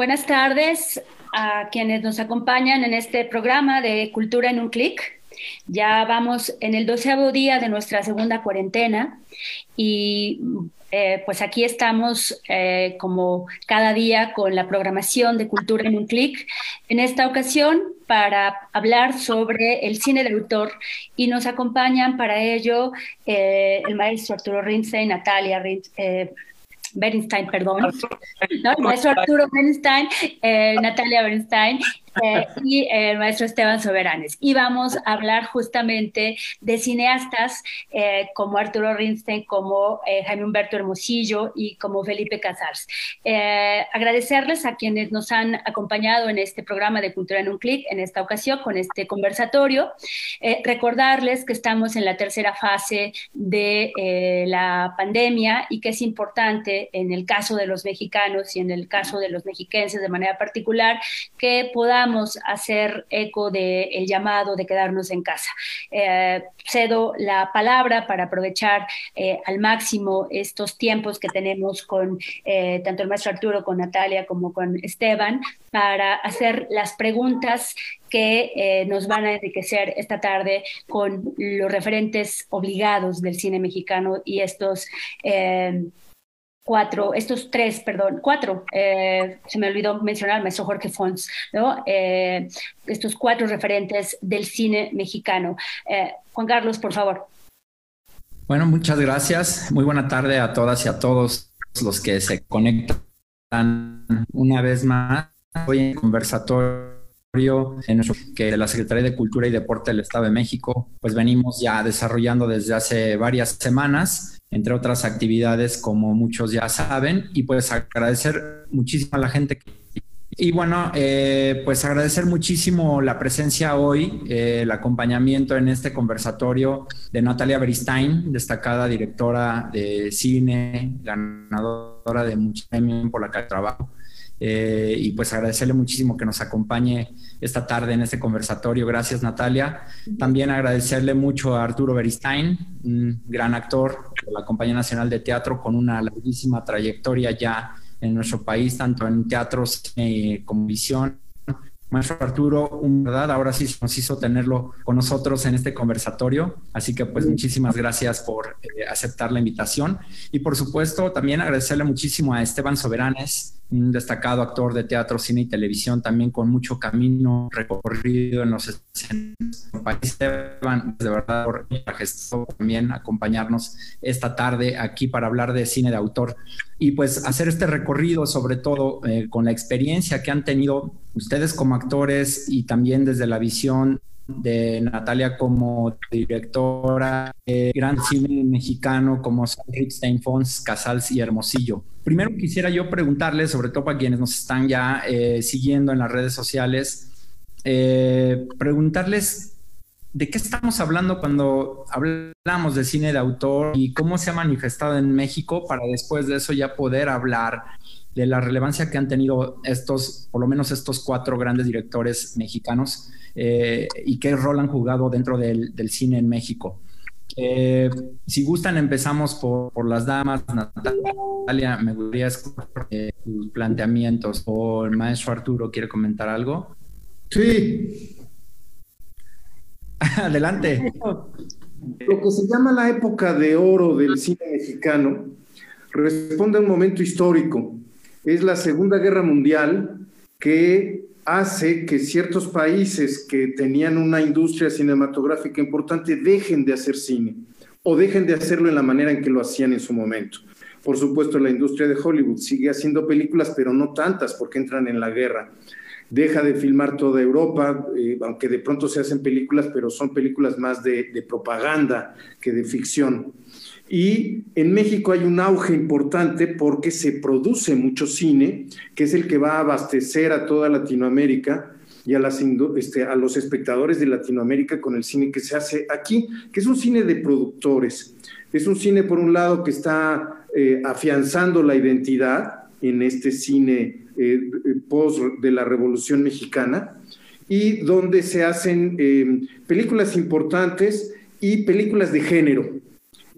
Buenas tardes a quienes nos acompañan en este programa de Cultura en un clic. Ya vamos en el doceavo día de nuestra segunda cuarentena y eh, pues aquí estamos eh, como cada día con la programación de Cultura en un clic. En esta ocasión para hablar sobre el cine de autor y nos acompañan para ello eh, el maestro Arturo Rinze y Natalia Rinze, Bernstein, perdón, ¿no? el maestro Arturo Bernstein, eh, Natalia Bernstein eh, y el maestro Esteban Soberanes. Y vamos a hablar justamente de cineastas eh, como Arturo Rinstein, como Jaime Humberto Hermosillo y como Felipe Casars. agradecerles a quienes nos han acompañado en este programa de Cultura en un Clic, en esta ocasión, con este conversatorio. recordarles que estamos en la tercera fase de la pandemia y que es importante en el caso de los mexicanos y en el caso de los mexiquenses de manera particular, que podamos hacer eco del llamado de quedarnos en casa. Eh, cedo la palabra para aprovechar eh, al máximo estos tiempos que tenemos con eh, tanto el maestro Arturo, con Natalia como con Esteban, para hacer las preguntas que nos van a enriquecer esta tarde con los referentes obligados del cine mexicano y estos cuatro, estos tres, perdón, cuatro, eh, se me olvidó mencionar maestro Jorge Fons, ¿no? Eh, estos cuatro referentes del cine mexicano. Eh, Juan Carlos, por favor. Bueno, muchas gracias. Muy buena tarde a todas y a todos los que se conectan una vez más hoy en conversatorio en nuestro, que la Secretaría de Cultura y Deporte del Estado de México, pues venimos ya desarrollando desde hace varias semanas entre otras actividades como muchos ya saben, y pues agradecer muchísimo a la gente y bueno, eh, pues agradecer muchísimo la presencia hoy, eh, el acompañamiento en este conversatorio de Natalia Beristain, destacada directora de cine, ganadora de muchos premios por la que trabajo. Eh, y pues agradecerle muchísimo que nos acompañe esta tarde en este conversatorio. Gracias, Natalia. También agradecerle mucho a Arturo Beristain, un gran actor de la Compañía Nacional de Teatro con una larguísima trayectoria ya en nuestro país, tanto en teatro como visión Maestro Arturo, un verdad, ahora sí nos hizo tenerlo con nosotros en este conversatorio, así que pues muchísimas gracias por eh, aceptar la invitación y por supuesto también agradecerle muchísimo a Esteban Soberanes, un destacado actor de teatro, cine y televisión, también con mucho camino recorrido en los países. Esteban, de verdad, por también acompañarnos esta tarde aquí para hablar de cine de autor y pues hacer este recorrido, sobre todo eh, con la experiencia que han tenido ustedes como actores y también desde la visión de Natalia como directora de gran cine mexicano como Ripstein, Fons, Casals y Hermosillo. Primero quisiera yo preguntarles, sobre todo para quienes nos están ya eh, siguiendo en las redes sociales, eh, preguntarles de qué estamos hablando cuando hablamos de cine de autor y cómo se ha manifestado en México para después de eso ya poder hablar de la relevancia que han tenido estos, por lo menos estos cuatro grandes directores mexicanos eh, y qué rol han jugado dentro del, cine en México. Eh, si gustan, empezamos por, las damas. Natalia, me gustaría escuchar eh, tus planteamientos. ¿O el maestro Arturo quiere comentar algo? Sí. Adelante. Lo que se llama la época de oro del cine mexicano responde a un momento histórico es la Segunda Guerra Mundial que hace que ciertos países que tenían una industria cinematográfica importante dejen de hacer cine o dejen de hacerlo en la manera en que lo hacían en su momento. Por supuesto, la industria de Hollywood sigue haciendo películas, pero no tantas porque entran en la guerra. Deja de filmar toda Europa, eh, aunque de pronto se hacen películas, pero son películas más de propaganda que de ficción. Y en México hay un auge importante porque se produce mucho cine, que es el que va a abastecer a toda Latinoamérica y este, a los espectadores de Latinoamérica con el cine que se hace aquí, que es un cine de productores. Es un cine, por un lado, que está eh, afianzando la identidad en este cine eh, post de la Revolución Mexicana y donde se hacen eh, películas importantes y películas de género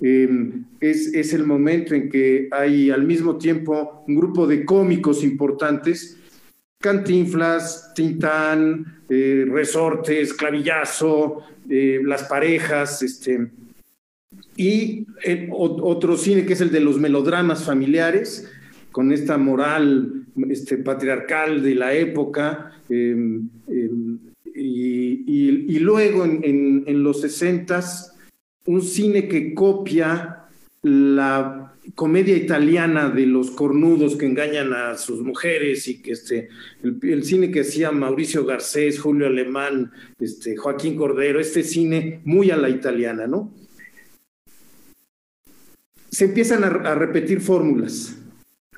Em, es, el momento en que hay al mismo tiempo un grupo de cómicos importantes Cantinflas, Tintán, eh, Resortes, Clavillazo, eh, Las Parejas, este, y otro cine que es el de los melodramas familiares, con esta moral este, patriarcal de la época, em, em, y, luego en, en los sesentas, un cine que copia la comedia italiana de los cornudos que engañan a sus mujeres y que este, el, cine que hacía Mauricio Garcés, Julio Alemán, este, Joaquín Cordero, este cine muy a la italiana, ¿no? Se empiezan a repetir fórmulas.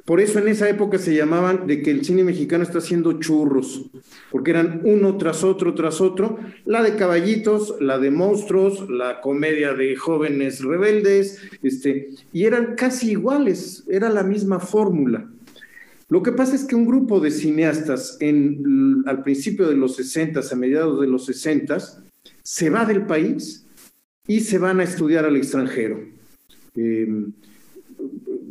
Por eso en esa época se llamaban de que el cine mexicano está haciendo churros, porque eran uno tras otro, tras otro, la de caballitos, la de monstruos, la comedia de jóvenes rebeldes, este, y eran casi iguales, era la misma fórmula. Lo que pasa es que un grupo de cineastas en, al principio de los 60, a mediados de los 60, se va del país y se van a estudiar al extranjero. Eh,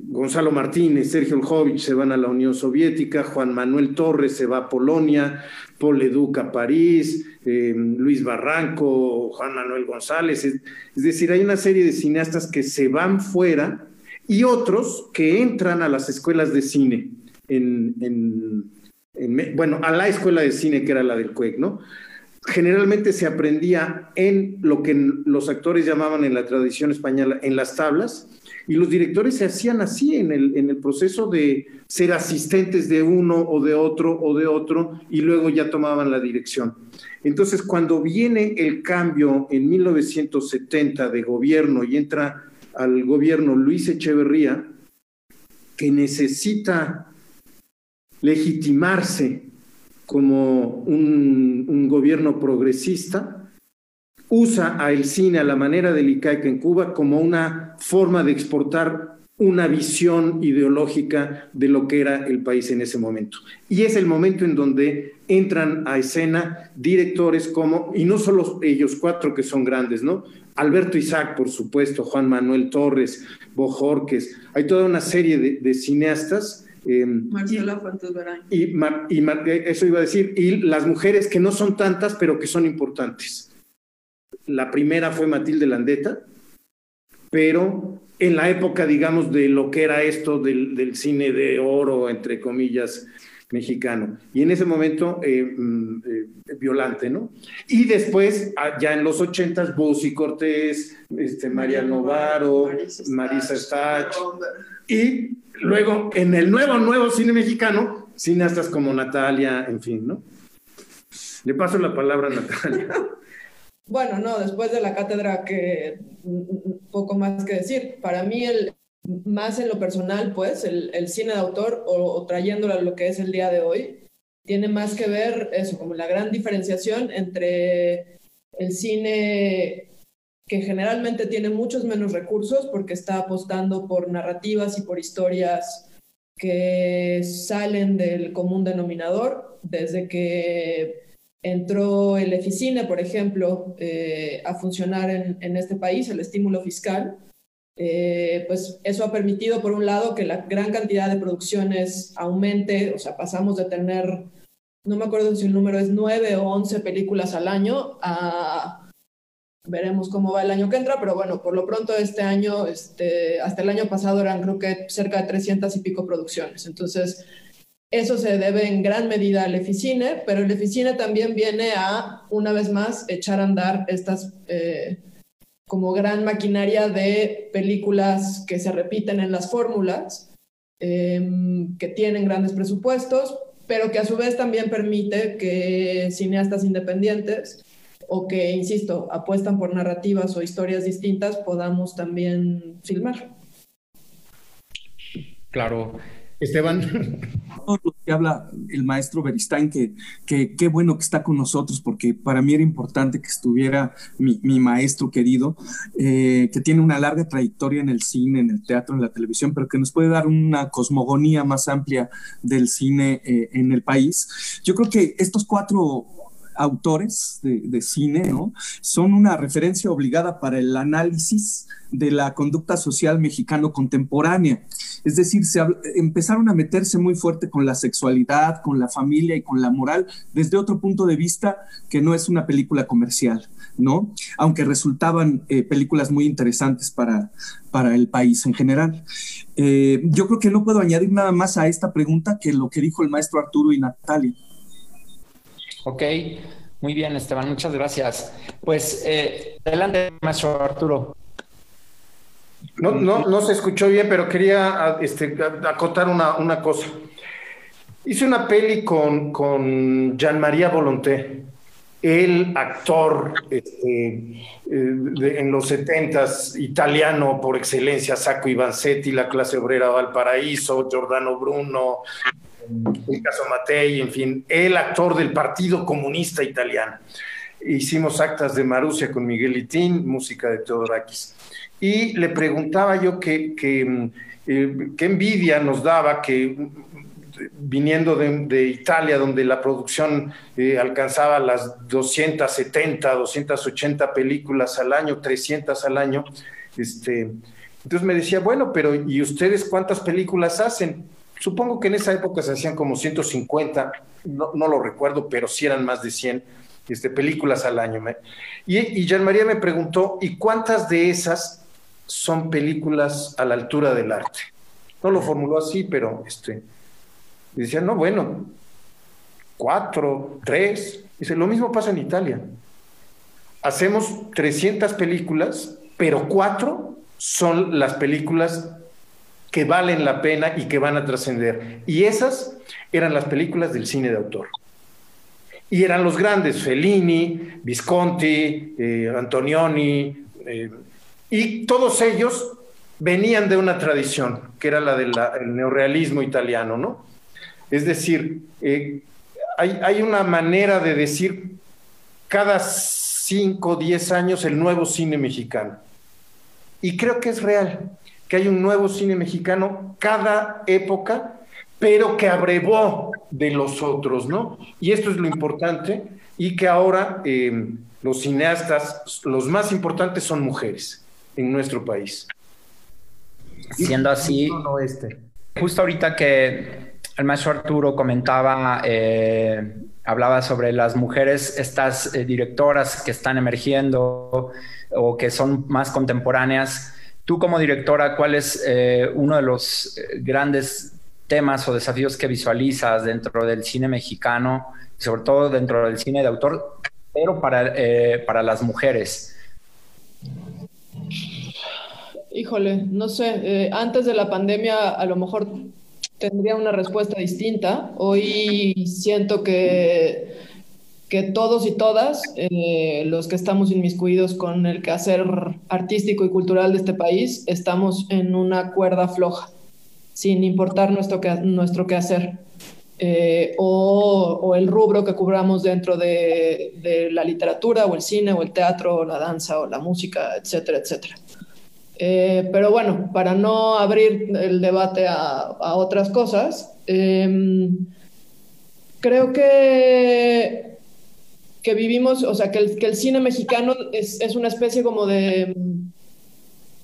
Gonzalo Martínez, Sergio Ljovich se van a la Unión Soviética, Juan Manuel Torres se va a Polonia, Paul Leduc a París, eh, Luis Barranco, Juan Manuel González. Es, decir, hay una serie de cineastas que se van fuera y otros que entran a las escuelas de cine, en, bueno, a la escuela de cine que era la del CUEC, ¿no? Generalmente se aprendía en lo que los actores llamaban en la tradición española, en las tablas, y los directores se hacían así en el, en el proceso de ser asistentes de uno o de otro o de otro y luego ya tomaban la dirección. Entonces, cuando viene el cambio en 1970 de gobierno y entra al gobierno Luis Echeverría, que necesita legitimarse como un, un gobierno progresista, usa al cine a la manera del ICAIC en Cuba como una forma de exportar una visión ideológica de lo que era el país en ese momento. Y es el momento en donde entran a escena directores como, y no solo ellos cuatro que son grandes, ¿no? Alberto Isaac, por supuesto, Juan Manuel Torres, Bojorques, hay toda una serie de, cineastas. Eh, Marcela Fuentes Y, y eso iba a decir, y las mujeres que no son tantas, pero que son importantes. La primera fue Matilde Landeta, pero en la época, digamos, de lo que era esto del, cine de oro, entre comillas, mexicano. Y en ese momento, eh, mm, eh, Violante, ¿no? Y después, ah, ya en los ochentas, Bussi Cortés, este, María Novaro, Marisa Stach. Y luego, en el nuevo, nuevo cine mexicano, cineastas como Natalia, en fin, ¿no? Le paso la palabra a Natalia. Bueno, no, después de la cátedra que poco más que decir. Para mí, el, más en lo personal, pues, el, cine de autor o, trayéndolo a lo que es el día de hoy, tiene más que ver eso, como la gran diferenciación entre el cine que generalmente tiene muchos menos recursos porque está apostando por narrativas y por historias que salen del común denominador, desde que entró el Eficine, por ejemplo, eh, a funcionar en, este país, el estímulo fiscal, eh, pues eso ha permitido, por un lado, que la gran cantidad de producciones aumente, o sea, pasamos de tener, no me acuerdo si el número es nueve o once películas al año a... Veremos cómo va el año que entra, pero bueno, por lo pronto este año, este, hasta el año pasado eran creo que cerca de 300 y pico producciones. Entonces, eso se debe en gran medida al Eficine, pero el Eficine también viene a, una vez más, echar a andar estas eh, como gran maquinaria de películas que se repiten en las fórmulas, em, que tienen grandes presupuestos, pero que a su vez también permite que cineastas independientes o que, insisto, apuestan por narrativas o historias distintas, podamos también filmar. Claro. Esteban. Habla el maestro Beristain, que, qué bueno que está con nosotros, porque para mí era importante que estuviera mi, maestro querido, eh, que tiene una larga trayectoria en el cine, en el teatro, en la televisión, pero que nos puede dar una cosmogonía más amplia del cine eh, en el país. Yo creo que estos cuatro autores de, cine, ¿no? Son una referencia obligada para el análisis de la conducta social mexicano contemporánea. Es decir, se empezaron a meterse muy fuerte con la sexualidad, con la familia y con la moral desde otro punto de vista que no es una película comercial, ¿no? Aunque resultaban eh, películas muy interesantes para, para el país en general. Eh, yo creo que no puedo añadir nada más a esta pregunta que lo que dijo el maestro Arturo y Natalia. Ok, muy bien, Esteban, muchas gracias. Pues eh, adelante, maestro Arturo. No, no, no se escuchó bien, pero quería este, acotar una, una, cosa. Hice una peli con, con Jean-Marie Volonté, el actor este, eh, en los setentas, italiano por excelencia, Sacco Ivanzetti, La clase obrera Valparaíso, Giordano Bruno, el caso Matei, en fin, el actor del Partido Comunista Italiano. Hicimos actas de Marusia con Miguel Itín, música de Teodorakis. Y le preguntaba yo qué eh, envidia nos daba que viniendo de, Italia, donde la producción eh, alcanzaba las 270, 280 películas al año, 300 al año, este, entonces me decía, bueno, pero ¿y ustedes cuántas películas hacen? Supongo que en esa época se hacían como 150, no, lo recuerdo, pero sí eran más de 100 este, películas al año. Y, y Jean María me preguntó, ¿y cuántas de esas son películas a la altura del arte? No lo formuló así, pero este, decía, no, bueno, cuatro, tres. Dice, lo mismo pasa en Italia. Hacemos 300 películas, pero cuatro son las películas que valen la pena y que van a trascender. Y esas eran las películas del cine de autor. Y eran los grandes, Fellini, Visconti, eh, Antonioni, eh, y todos ellos venían de una tradición, que era la del neorealismo italiano, ¿no? Es decir, eh, hay, hay, una manera de decir cada cinco o diez años el nuevo cine mexicano. Y creo que es real que hay un nuevo cine mexicano cada época, pero que abrevó de los otros, ¿no? Y esto es lo importante, y que ahora eh, los cineastas, los más importantes son mujeres en nuestro país. Siendo así, justo ahorita que el maestro Arturo comentaba, eh, hablaba sobre las mujeres, estas eh, directoras que están emergiendo o que son más contemporáneas, Tú como directora, ¿cuál es eh, uno de los grandes temas o desafíos que visualizas dentro del cine mexicano, sobre todo dentro del cine de autor, pero para, para las mujeres? Híjole, no sé, antes de la pandemia a lo mejor tendría una respuesta distinta. Hoy siento que que todos y todas eh, los que estamos inmiscuidos con el quehacer artístico y cultural de este país estamos en una cuerda floja, sin importar nuestro, que, nuestro quehacer eh, o, el rubro que cubramos dentro de, la literatura o el cine o el teatro o la danza o la música, etcétera, etcétera. Eh, pero bueno, para no abrir el debate a, otras cosas, creo que que vivimos, o sea, que el, cine mexicano es, una especie como de...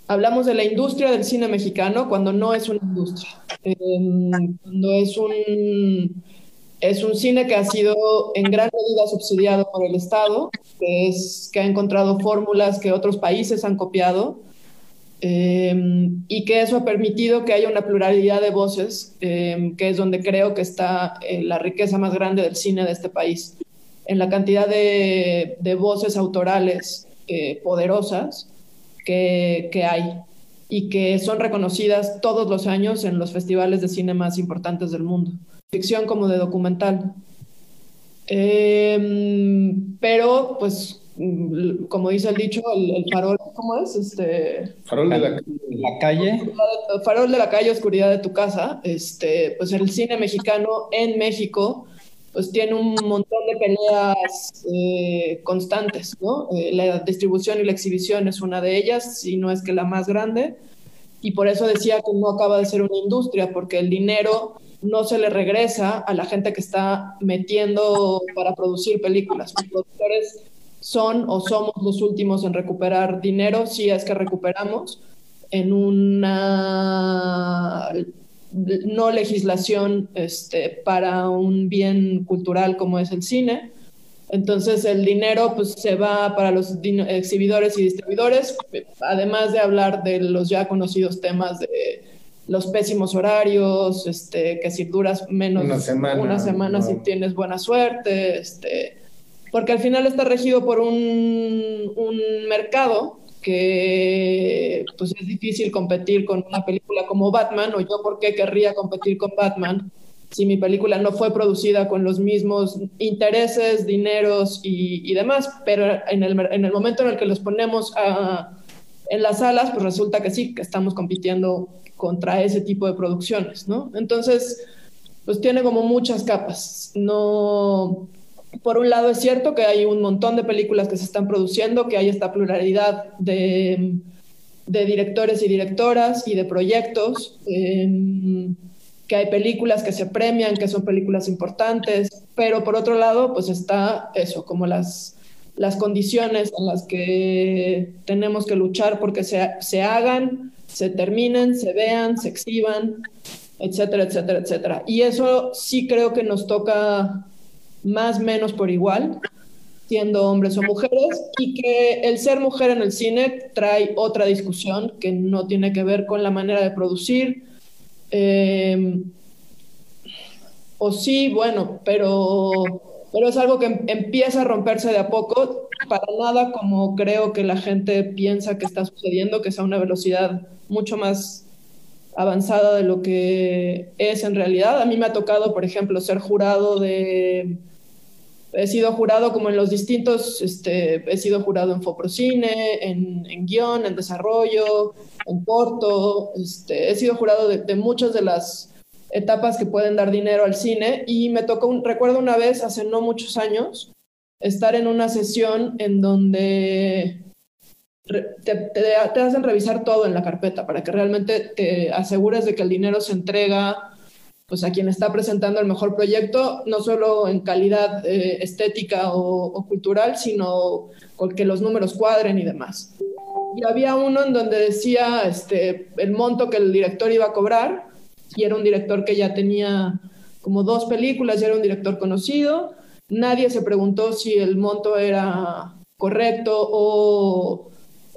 Hablamos de la industria del cine mexicano cuando no es una industria. Em, cuando es un, es un cine que ha sido en gran medida subsidiado por el Estado, que, es, que ha encontrado fórmulas que otros países han copiado. Em, y que eso ha permitido que haya una pluralidad de voces, em, que es donde creo que está eh, la riqueza más grande del cine de este país en la cantidad de, voces autorales eh, poderosas que, hay y que son reconocidas todos los años en los festivales de cine más importantes del mundo, ficción como de documental. Em, pero, pues, como dice el dicho, el, farol, ¿cómo es? Este, farol de la, calle. Farol de la calle, oscuridad de tu casa. Este, pues el cine mexicano en México pues tiene un montón de peleas eh, constantes, ¿no? Eh, la distribución y la exhibición es una de ellas, si no es que la más grande, y por eso decía que no acaba de ser una industria, porque el dinero no se le regresa a la gente que está metiendo para producir películas. Los productores son o somos los últimos en recuperar dinero, si es que recuperamos, en una no legislación este, para un bien cultural como es el cine. Entonces el dinero pues, se va para los exhibidores y distribuidores, además de hablar de los ya conocidos temas de los pésimos horarios, este, que si duras menos una semana, una semana si tienes buena suerte, este, porque al final está regido por un, mercado que pues es difícil competir con una película como Batman, o yo por qué querría competir con Batman si mi película no fue producida con los mismos intereses, dineros y, demás, pero en el, en el, momento en el que los ponemos en las salas, pues resulta que sí, que estamos compitiendo contra ese tipo de producciones, ¿no? Entonces, pues tiene como muchas capas. No, por un lado es cierto que hay un montón de películas que se están produciendo, que hay esta pluralidad de, directores y directoras y de proyectos, em, que hay películas que se premian, que son películas importantes, pero por otro lado, pues está eso, como las, las condiciones en las que tenemos que luchar porque se, se hagan, se terminen, se vean, se exhiban, etcétera, etcétera, etcétera. Y eso sí creo que nos toca más menos por igual, siendo hombres o mujeres, y que el ser mujer en el cine trae otra discusión que no tiene que ver con la manera de producir. Em, o sí, bueno, pero, pero es algo que empieza a romperse de a poco, para nada como creo que la gente piensa que está sucediendo, que es a una velocidad mucho más avanzada de lo que es en realidad. A mí me ha tocado, por ejemplo, ser jurado de he sido jurado como en los distintos, este, he sido jurado en Foprocine, en, en guion, en desarrollo, en corto, este, he sido jurado de, muchas de las etapas que pueden dar dinero al cine. Y me tocó, un, recuerdo una vez, hace no muchos años, estar en una sesión en donde te, te, hacen revisar todo en la carpeta para que realmente te asegures de que el dinero se entrega pues a quien está presentando el mejor proyecto, no solo en calidad eh, estética o, cultural, sino con que los números cuadren y demás. Y había uno en donde decía este, el monto que el director iba a cobrar, y era un director que ya tenía como dos películas, ya era un director conocido, nadie se preguntó si el monto era correcto o,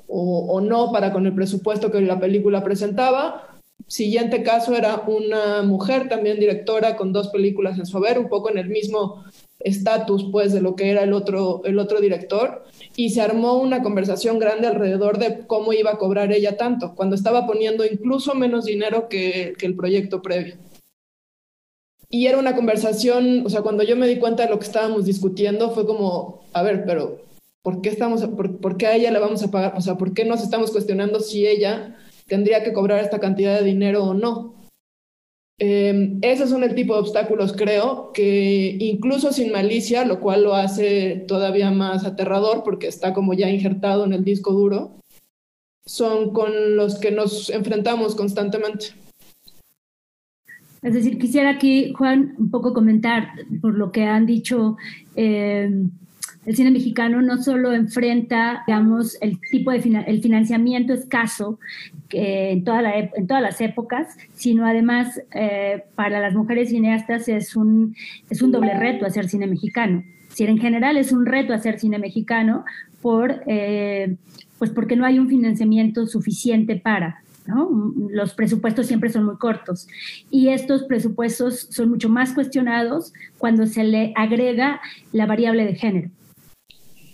o, o no para con el presupuesto que la película presentaba, Siguiente caso era una mujer también directora con dos películas en su haber, un poco en el mismo estatus pues de lo que era el otro, el otro director y se armó una conversación grande alrededor de cómo iba a cobrar ella tanto, cuando estaba poniendo incluso menos dinero que, el proyecto previo. Y era una conversación, o sea, cuando yo me di cuenta de lo que estábamos discutiendo, fue como, a ver, pero ¿por qué, estamos, por, por qué a ella le vamos a pagar? O sea, ¿por qué nos estamos cuestionando si ella tendría que cobrar esta cantidad de dinero o no. Eh, esos son el tipo de obstáculos, creo, que incluso sin malicia, lo cual lo hace todavía más aterrador porque está como ya injertado en el disco duro, son con los que nos enfrentamos constantemente. Es decir, quisiera aquí, Juan, un poco comentar por lo que han dicho eh, el cine mexicano no solo enfrenta, digamos, el tipo de el financiamiento escaso en todas las épocas, sino además eh, para las mujeres cineastas es un, es un doble reto hacer cine mexicano. Si en general es un reto hacer cine mexicano por, eh, pues porque no hay un financiamiento suficiente para. ¿no? Los presupuestos siempre son muy cortos y estos presupuestos son mucho más cuestionados cuando se le agrega la variable de género.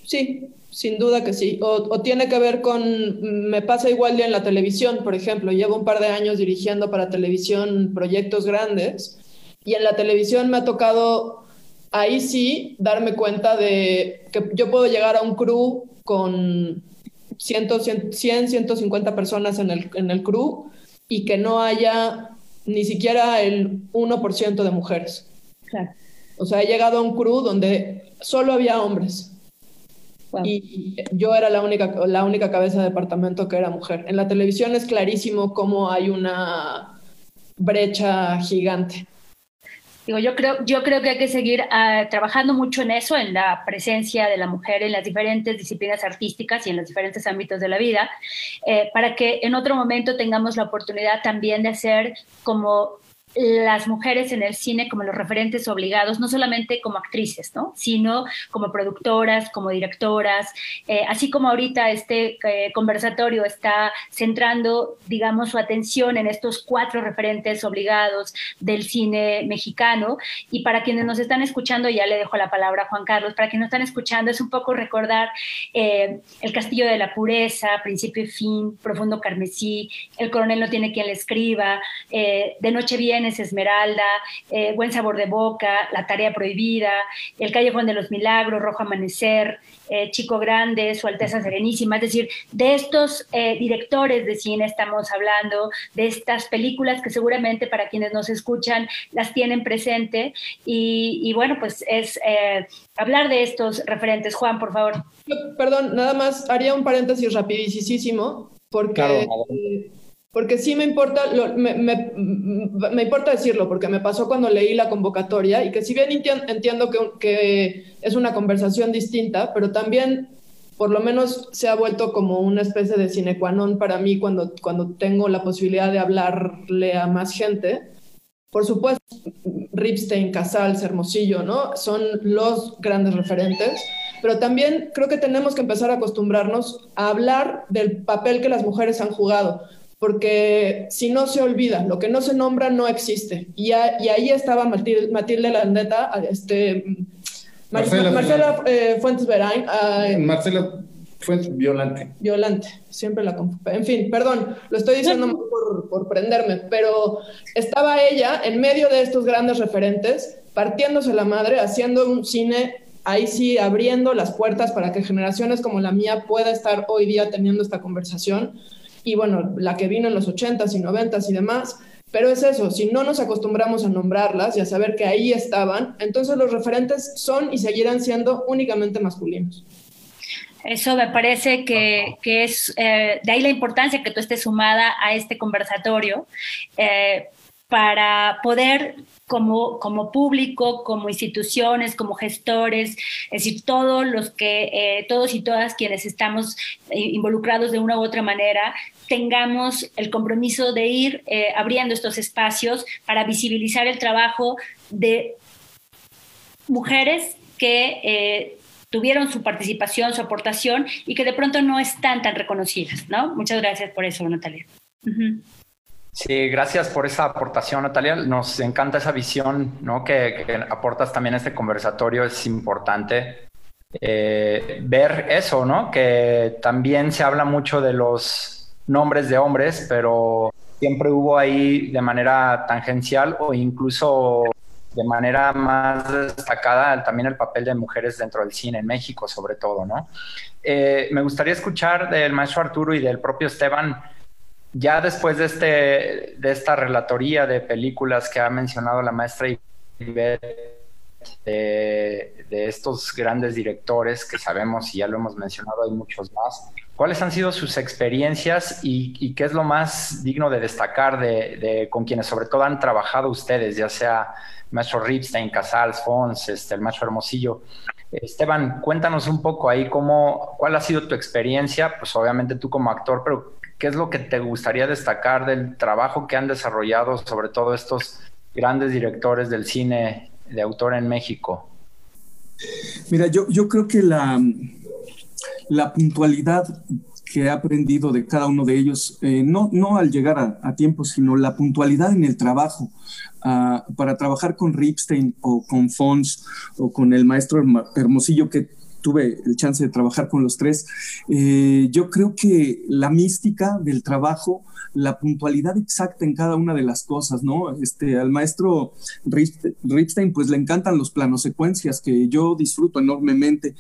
Sí, sin duda que sí. O, tiene que ver con, me pasa igual ya en la televisión, por ejemplo. Llevo un par de años dirigiendo para televisión proyectos grandes y en la televisión me ha tocado, ahí sí, darme cuenta de que yo puedo llegar a un crew con 100, 100 150 personas en el, en el crew y que no haya ni siquiera el 1% de mujeres. Claro. O sea, he llegado a un crew donde solo había hombres y yo era la única, la única cabeza de departamento que era mujer. En la televisión es clarísimo cómo hay una brecha gigante. Digo, yo creo, yo creo que hay que seguir uh, trabajando mucho en eso, en la presencia de la mujer en las diferentes disciplinas artísticas y en los diferentes ámbitos de la vida, eh, para que en otro momento tengamos la oportunidad también de hacer como las mujeres en el cine como los referentes obligados, no solamente como actrices, ¿no? sino como productoras, como directoras, eh, así como ahorita este eh, conversatorio está centrando, digamos, su atención en estos cuatro referentes obligados del cine mexicano. Y para quienes nos están escuchando, ya le dejo la palabra a Juan Carlos, para quienes nos están escuchando es un poco recordar eh, El Castillo de la Pureza, Principio y Fin, Profundo Carmesí, El Coronel no tiene quien le escriba, De Noche Viene, Esmeralda, eh, Buen Sabor de Boca, La Tarea Prohibida, El Callejón de los Milagros, Rojo Amanecer, eh, Chico Grande, Su Alteza Serenísima, es decir, de estos eh, directores de cine estamos hablando, de estas películas que seguramente para quienes nos escuchan las tienen presente y, bueno, pues es hablar de estos referentes. Juan, por favor. Perdón, nada más haría un paréntesis rapidísimo porque porque sí me importa, me, importa decirlo, porque me pasó cuando leí la convocatoria y que si bien entiendo que, que, es una conversación distinta, pero también por lo menos se ha vuelto como una especie de sine qua non para mí cuando, cuando tengo la posibilidad de hablarle a más gente. Por supuesto, Ripstein, Casals, Hermosillo, ¿no? Son los grandes referentes, pero también creo que tenemos que empezar a acostumbrarnos a hablar del papel que las mujeres han jugado porque si no se olvida, lo que no se nombra no existe. Y, ahí estaba Matilde, Matilde Landeta, este, Marcela, eh, Fuentes Verain. Marcela Fuentes Violante. Violante, siempre la En fin, perdón, lo estoy diciendo por, por prenderme, pero estaba ella en medio de estos grandes referentes, partiéndose la madre, haciendo un cine ahí sí abriendo las puertas para que generaciones como la mía pueda estar hoy día teniendo esta conversación y bueno, la que vino en los 80s y 90s y demás. Pero es eso, si no nos acostumbramos a nombrarlas y a saber que ahí estaban, entonces los referentes son y seguirán siendo únicamente masculinos. Eso me parece que, que es, eh, de ahí la importancia que tú estés sumada a este conversatorio eh, para poder como, como público, como instituciones, como gestores, es decir, todos los que, eh, todos y todas quienes estamos involucrados de una u otra manera, tengamos el compromiso de ir eh, abriendo estos espacios para visibilizar el trabajo de mujeres que eh, tuvieron su participación, su aportación y que de pronto no están tan reconocidas, ¿no? Muchas gracias por eso, Natalia. Sí, gracias por esa aportación, Natalia. Nos encanta esa visión ¿no? que, aportas también a este conversatorio. Es importante eh, ver eso, ¿no? Que también se habla mucho de los nombres de hombres, pero siempre hubo ahí de manera tangencial o incluso de manera más destacada también el papel de mujeres dentro del cine en México, sobre todo, ¿no? Eh, me gustaría escuchar del maestro Arturo y del propio Esteban, ya después de, este, de esta relatoría de películas que ha mencionado la maestra Ivette, de, de estos grandes directores que sabemos y ya lo hemos mencionado, hay muchos más. ¿Cuáles han sido sus experiencias y, qué es lo más digno de destacar de, con quienes sobre todo han trabajado ustedes, ya sea maestro Ripstein, Casals, Fons, este, el maestro Hermosillo? Esteban, cuéntanos un poco ahí cómo, cuál ha sido tu experiencia, pues obviamente tú como actor, pero qué es lo que te gustaría destacar del trabajo que han desarrollado sobre todo estos grandes directores del cine de autor en México. Mira, yo, yo creo que la, la puntualidad que he aprendido de cada uno de ellos, eh, no, no al llegar a, tiempo, sino la puntualidad en el trabajo. Ah, para trabajar con Ripstein o con Fons o con el maestro Hermosillo, que tuve el chance de trabajar con los tres, eh, yo creo que la mística del trabajo la puntualidad exacta en cada una de las cosas, ¿no? Este, al maestro Ripstein, pues le encantan los planos secuencias que yo disfruto enormemente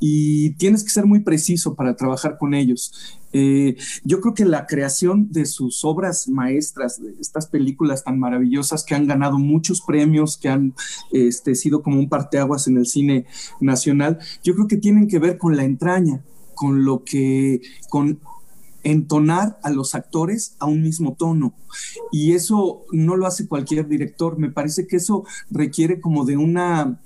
y tienes que ser muy preciso para trabajar con ellos. Eh, yo creo que la creación de sus obras maestras, de estas películas tan maravillosas que han ganado muchos premios, que han este, sido como un parteaguas en el cine nacional, yo creo que tienen que ver con la entraña, con lo que, con entonar a los actores a un mismo tono. Y eso no lo hace cualquier director. Me parece que eso requiere como de una,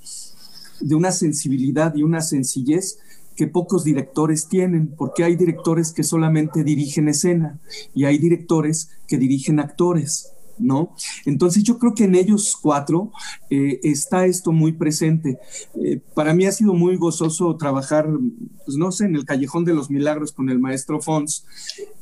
de una sensibilidad y una sencillez que pocos directores tienen, porque hay directores que solamente dirigen escena y hay directores que dirigen actores. ¿no? Entonces yo creo que en ellos cuatro eh, está esto muy presente. Eh, para mí ha sido muy gozoso trabajar, pues no sé, en el Callejón de los Milagros con el maestro Fons,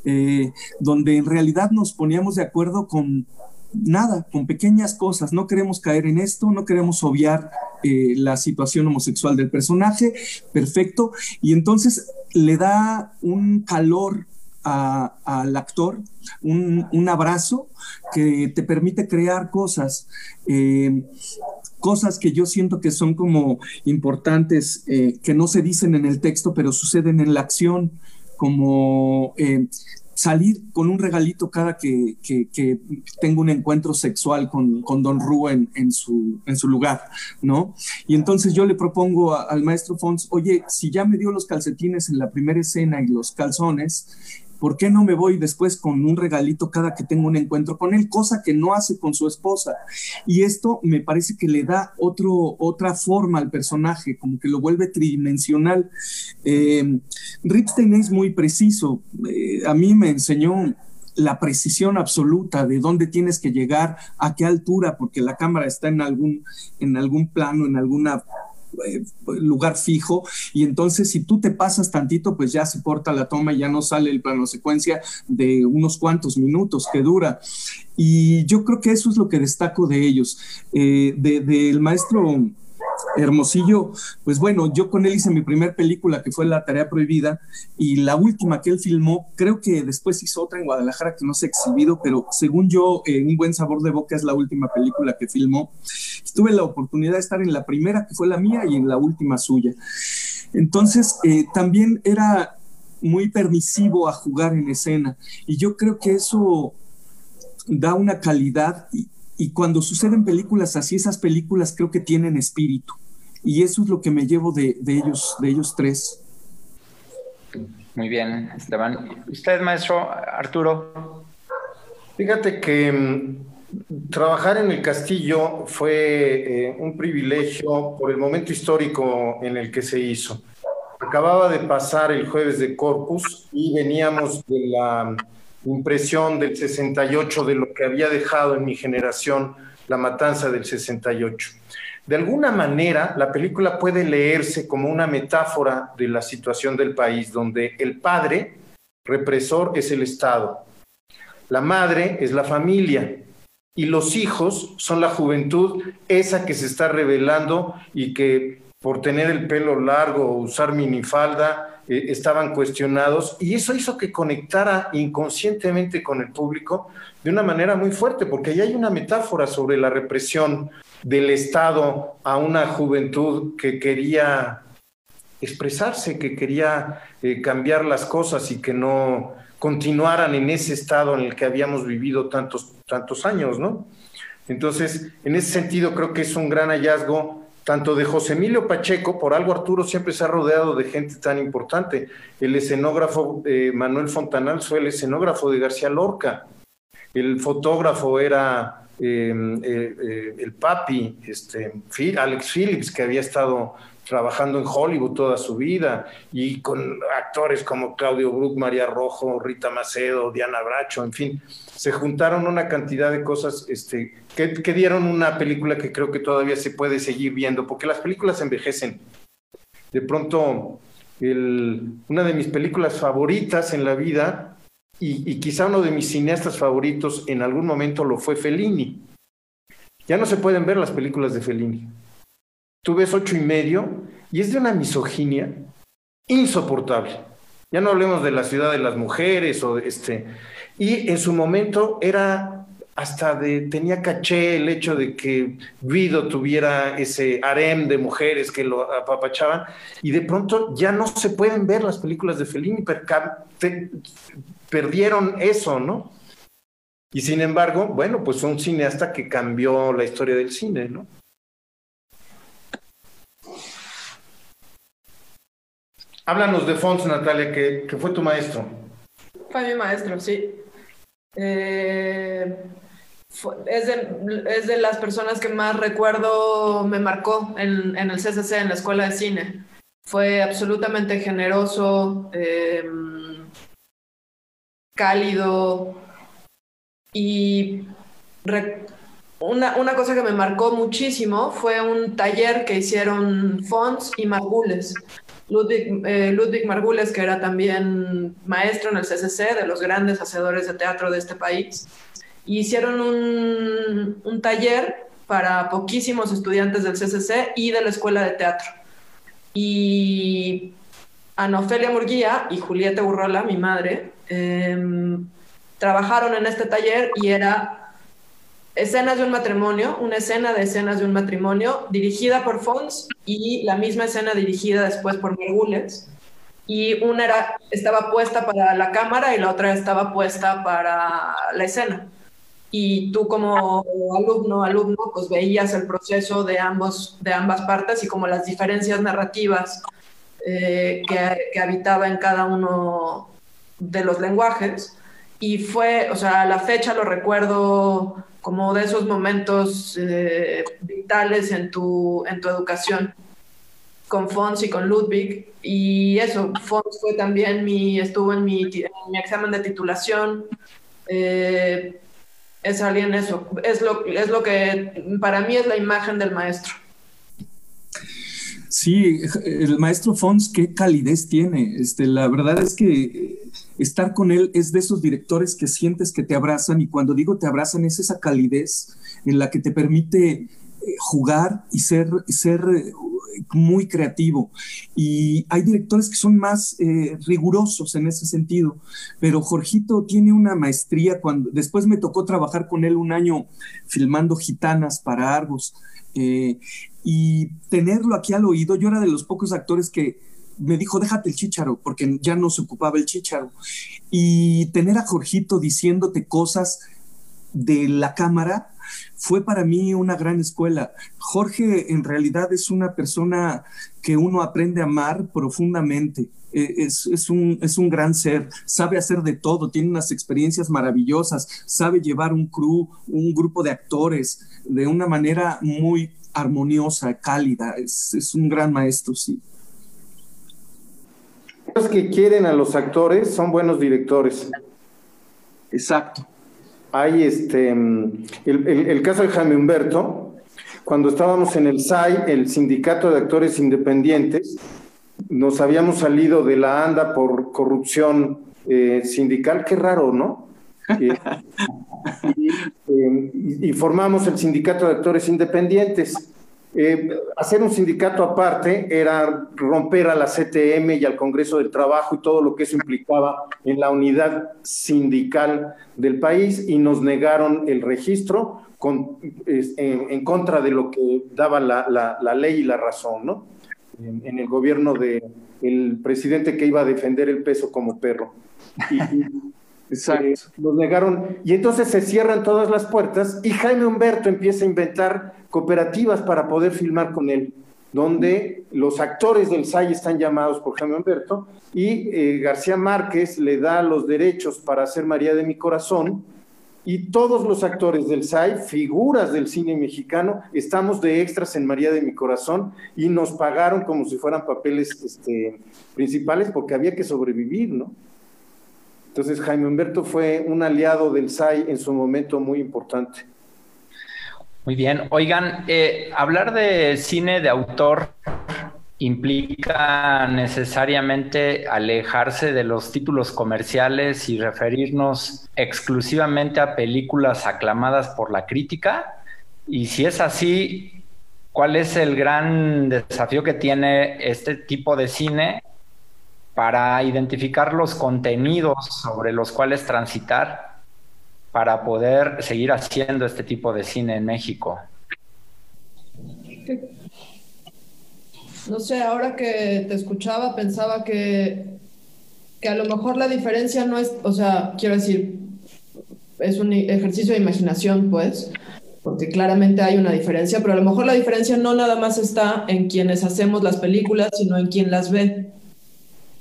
eh, donde en realidad nos poníamos de acuerdo con nada, con pequeñas cosas. No queremos caer en esto, no queremos obviar la situación homosexual del personaje, perfecto. Y entonces le da un calor al actor, un, abrazo que te permite crear cosas, eh, cosas que yo siento que son como importantes, eh, que no se dicen en el texto, pero suceden en la acción, como eh, salir con un regalito cada que, tengo un encuentro sexual con, Don Ru en, su, en su lugar, ¿no? Y entonces yo le propongo al maestro Fons, oye, si ya me dio los calcetines en la primera escena y los calzones, ¿por qué no me voy después con un regalito cada que tengo un encuentro con él? Cosa que no hace con su esposa. Y esto me parece que le da otro, otra forma al personaje, como que lo vuelve tridimensional. Eh, Ripstein es muy preciso. Eh, a mí me enseñó la precisión absoluta de dónde tienes que llegar, a qué altura, porque la cámara está en algún, en algún plano, en alguna eh, lugar fijo. Y entonces si tú te pasas tantito pues ya se corta la toma y ya no sale el plano secuencia de unos cuantos minutos que dura. Y yo creo que eso es lo que destaco de ellos. Eh, del maestro Hermosillo, pues bueno, yo con él hice mi primer película que fue La Tarea Prohibida y la última que él filmó, creo que después hizo otra en Guadalajara que no se ha exhibido, pero según yo, eh, Un buen sabor de boca es la última película que filmó. Tuve la oportunidad de estar en la primera que fue la mía y en la última suya. Entonces, eh, también era muy permisivo a jugar en escena y yo creo que eso da una calidad y cuando suceden películas así, esas películas creo que tienen espíritu. Y eso es lo que me llevo de, ellos, de ellos tres. Muy bien, Esteban. ¿Usted, maestro Arturo? Fíjate que mm, trabajar en el castillo fue eh, un privilegio por el momento histórico en el que se hizo. Acababa de pasar el jueves de Corpus y veníamos de la impresión del 68 de lo que había dejado en mi generación la matanza del 68. De alguna manera, la película puede leerse como una metáfora de la situación del país, donde el padre represor es el Estado, la madre es la familia y los hijos son la juventud, esa que se está revelando y que por tener el pelo largo o usar minifalda eh, estaban cuestionados y eso hizo que conectara inconscientemente con el público de una manera muy fuerte, porque ahí hay una metáfora sobre la represión del Estado a una juventud que quería expresarse, que quería eh, cambiar las cosas y que no continuaran en ese estado en el que habíamos vivido tantos, tantos años, ¿no? Entonces, en ese sentido, creo que es un gran hallazgo tanto de José Emilio Pacheco, por algo Arturo siempre se ha rodeado de gente tan importante. El escenógrafo eh, Manuel Fontanal fue el escenógrafo de García Lorca. El fotógrafo era eh, eh, el papi, este, Alex Phillips, que había estado trabajando en Hollywood toda su vida y con actores como Claudio Brook, María Rojo, Rita Macedo, Diana Bracho, en fin, se juntaron una cantidad de cosas este, que, dieron una película que creo que todavía se puede seguir viendo, porque las películas envejecen. De pronto, una de mis películas favoritas en la vida, y, y quizá uno de mis cineastas favoritos en algún momento lo fue Fellini. Ya no se pueden ver las películas de Fellini tú ves ocho y medio y es de una misoginia insoportable. Ya no hablemos de la ciudad de las mujeres o este. Y en su momento era hasta de, tenía caché el hecho de que Guido tuviera ese harem de mujeres que lo apapachaban y de pronto ya no se pueden ver las películas de Fellini, perdieron eso, ¿no? Y sin embargo, bueno, pues fue un cineasta que cambió la historia del cine, ¿no? Háblanos de Fons, Natalia, que, fue tu maestro. Fue mi maestro, sí. Eh, es, de, las personas que más recuerdo me marcó en, el CCC, en la escuela de cine. Fue absolutamente generoso, em, cálido y una, una, cosa que me marcó muchísimo fue un taller que hicieron Fons y Margules. Ludwig, eh, Ludwig Margules, que era también maestro en el CCC, de los grandes hacedores de teatro de este país, hicieron un, un taller para poquísimos estudiantes del CCC y de la Escuela de Teatro. Y Ana Ofelia Murguía y Julieta Urrola, mi madre, em, trabajaron en este taller y era escenas de un matrimonio, una escena de escenas de un matrimonio dirigida por Fons y la misma escena dirigida después por Mergules. Y una era, estaba puesta para la cámara y la otra estaba puesta para la escena. Y tú como alumno, alumno, pues veías el proceso de, ambos, de ambas partes y como las diferencias narrativas eh, que, que habitaba en cada uno de los lenguajes. Y fue, o sea, la fecha lo recuerdo como de esos momentos eh, vitales en tu, en tu educación con Fons y con Ludwig. Y eso, Fons fue también mi, estuvo en mi, mi examen de titulación. Eh, es alguien eso, es lo, es lo que para mí es la imagen del maestro. Sí, el maestro Fons, qué calidez tiene. Este, la verdad es que estar con él es de esos directores que sientes que te abrazan y cuando digo te abrazan es esa calidez en la que te permite eh, jugar y ser, ser eh, muy creativo. Y hay directores que son más eh, rigurosos en ese sentido, pero Jorgito tiene una maestría cuando después me tocó trabajar con él un año filmando gitanas para Argos. y tenerlo aquí al oído, yo era de los pocos actores que me dijo, déjate el chícharo, porque ya no se ocupaba el chícharo. Y tener a Jorgito diciéndote cosas de la cámara fue para mí una gran escuela. Jorge en realidad es una persona que uno aprende a amar profundamente. E, es, es, un, es un gran ser, sabe hacer de todo, tiene unas experiencias maravillosas, sabe llevar un crew, un grupo de actores de una manera muy armoniosa, cálida. Es, es un gran maestro, sí. Los que quieren a los actores son buenos directores. Exacto. Hay este, el, caso de Jaime Humberto, cuando estábamos en el SAI, el Sindicato de Actores Independientes, nos habíamos salido de la ANDA por corrupción eh, sindical, qué raro, ¿no? Eh, y, formamos el Sindicato de Actores Independientes. Eh, hacer un sindicato aparte era romper a la CTM y al Congreso del Trabajo y todo lo que eso implicaba en la unidad sindical del país y nos negaron el registro en, contra de lo que daba la, ley y la razón, ¿no? En, el gobierno del presidente que iba a defender el peso como perro. Y, Exacto. Eh, nos negaron. Y entonces se cierran todas las puertas y Jaime Humberto empieza a inventar cooperativas para poder filmar con él, donde los actores del SAI están llamados por Jaime Humberto y eh, García Márquez le da los derechos para hacer María de mi corazón. Y todos los actores del SAI, figuras del cine mexicano, estamos de extras en María de mi Corazón y nos pagaron como si fueran papeles este, principales porque había que sobrevivir, ¿no? Entonces Jaime Humberto fue un aliado del SAI en su momento muy importante. Muy bien. Oigan, eh, hablar de cine de autor implica necesariamente alejarse de los títulos comerciales y referirnos exclusivamente a películas aclamadas por la crítica. Y si es así, ¿cuál es el gran desafío que tiene este tipo de cine para identificar los contenidos sobre los cuales transitar para poder seguir haciendo este tipo de cine en México? No sé, ahora que te escuchaba pensaba que, que a lo mejor la diferencia no es, o sea, quiero decir, es un ejercicio de imaginación, pues, porque claramente hay una diferencia, pero a lo mejor la diferencia no nada más está en quienes hacemos las películas, sino en quien las ve.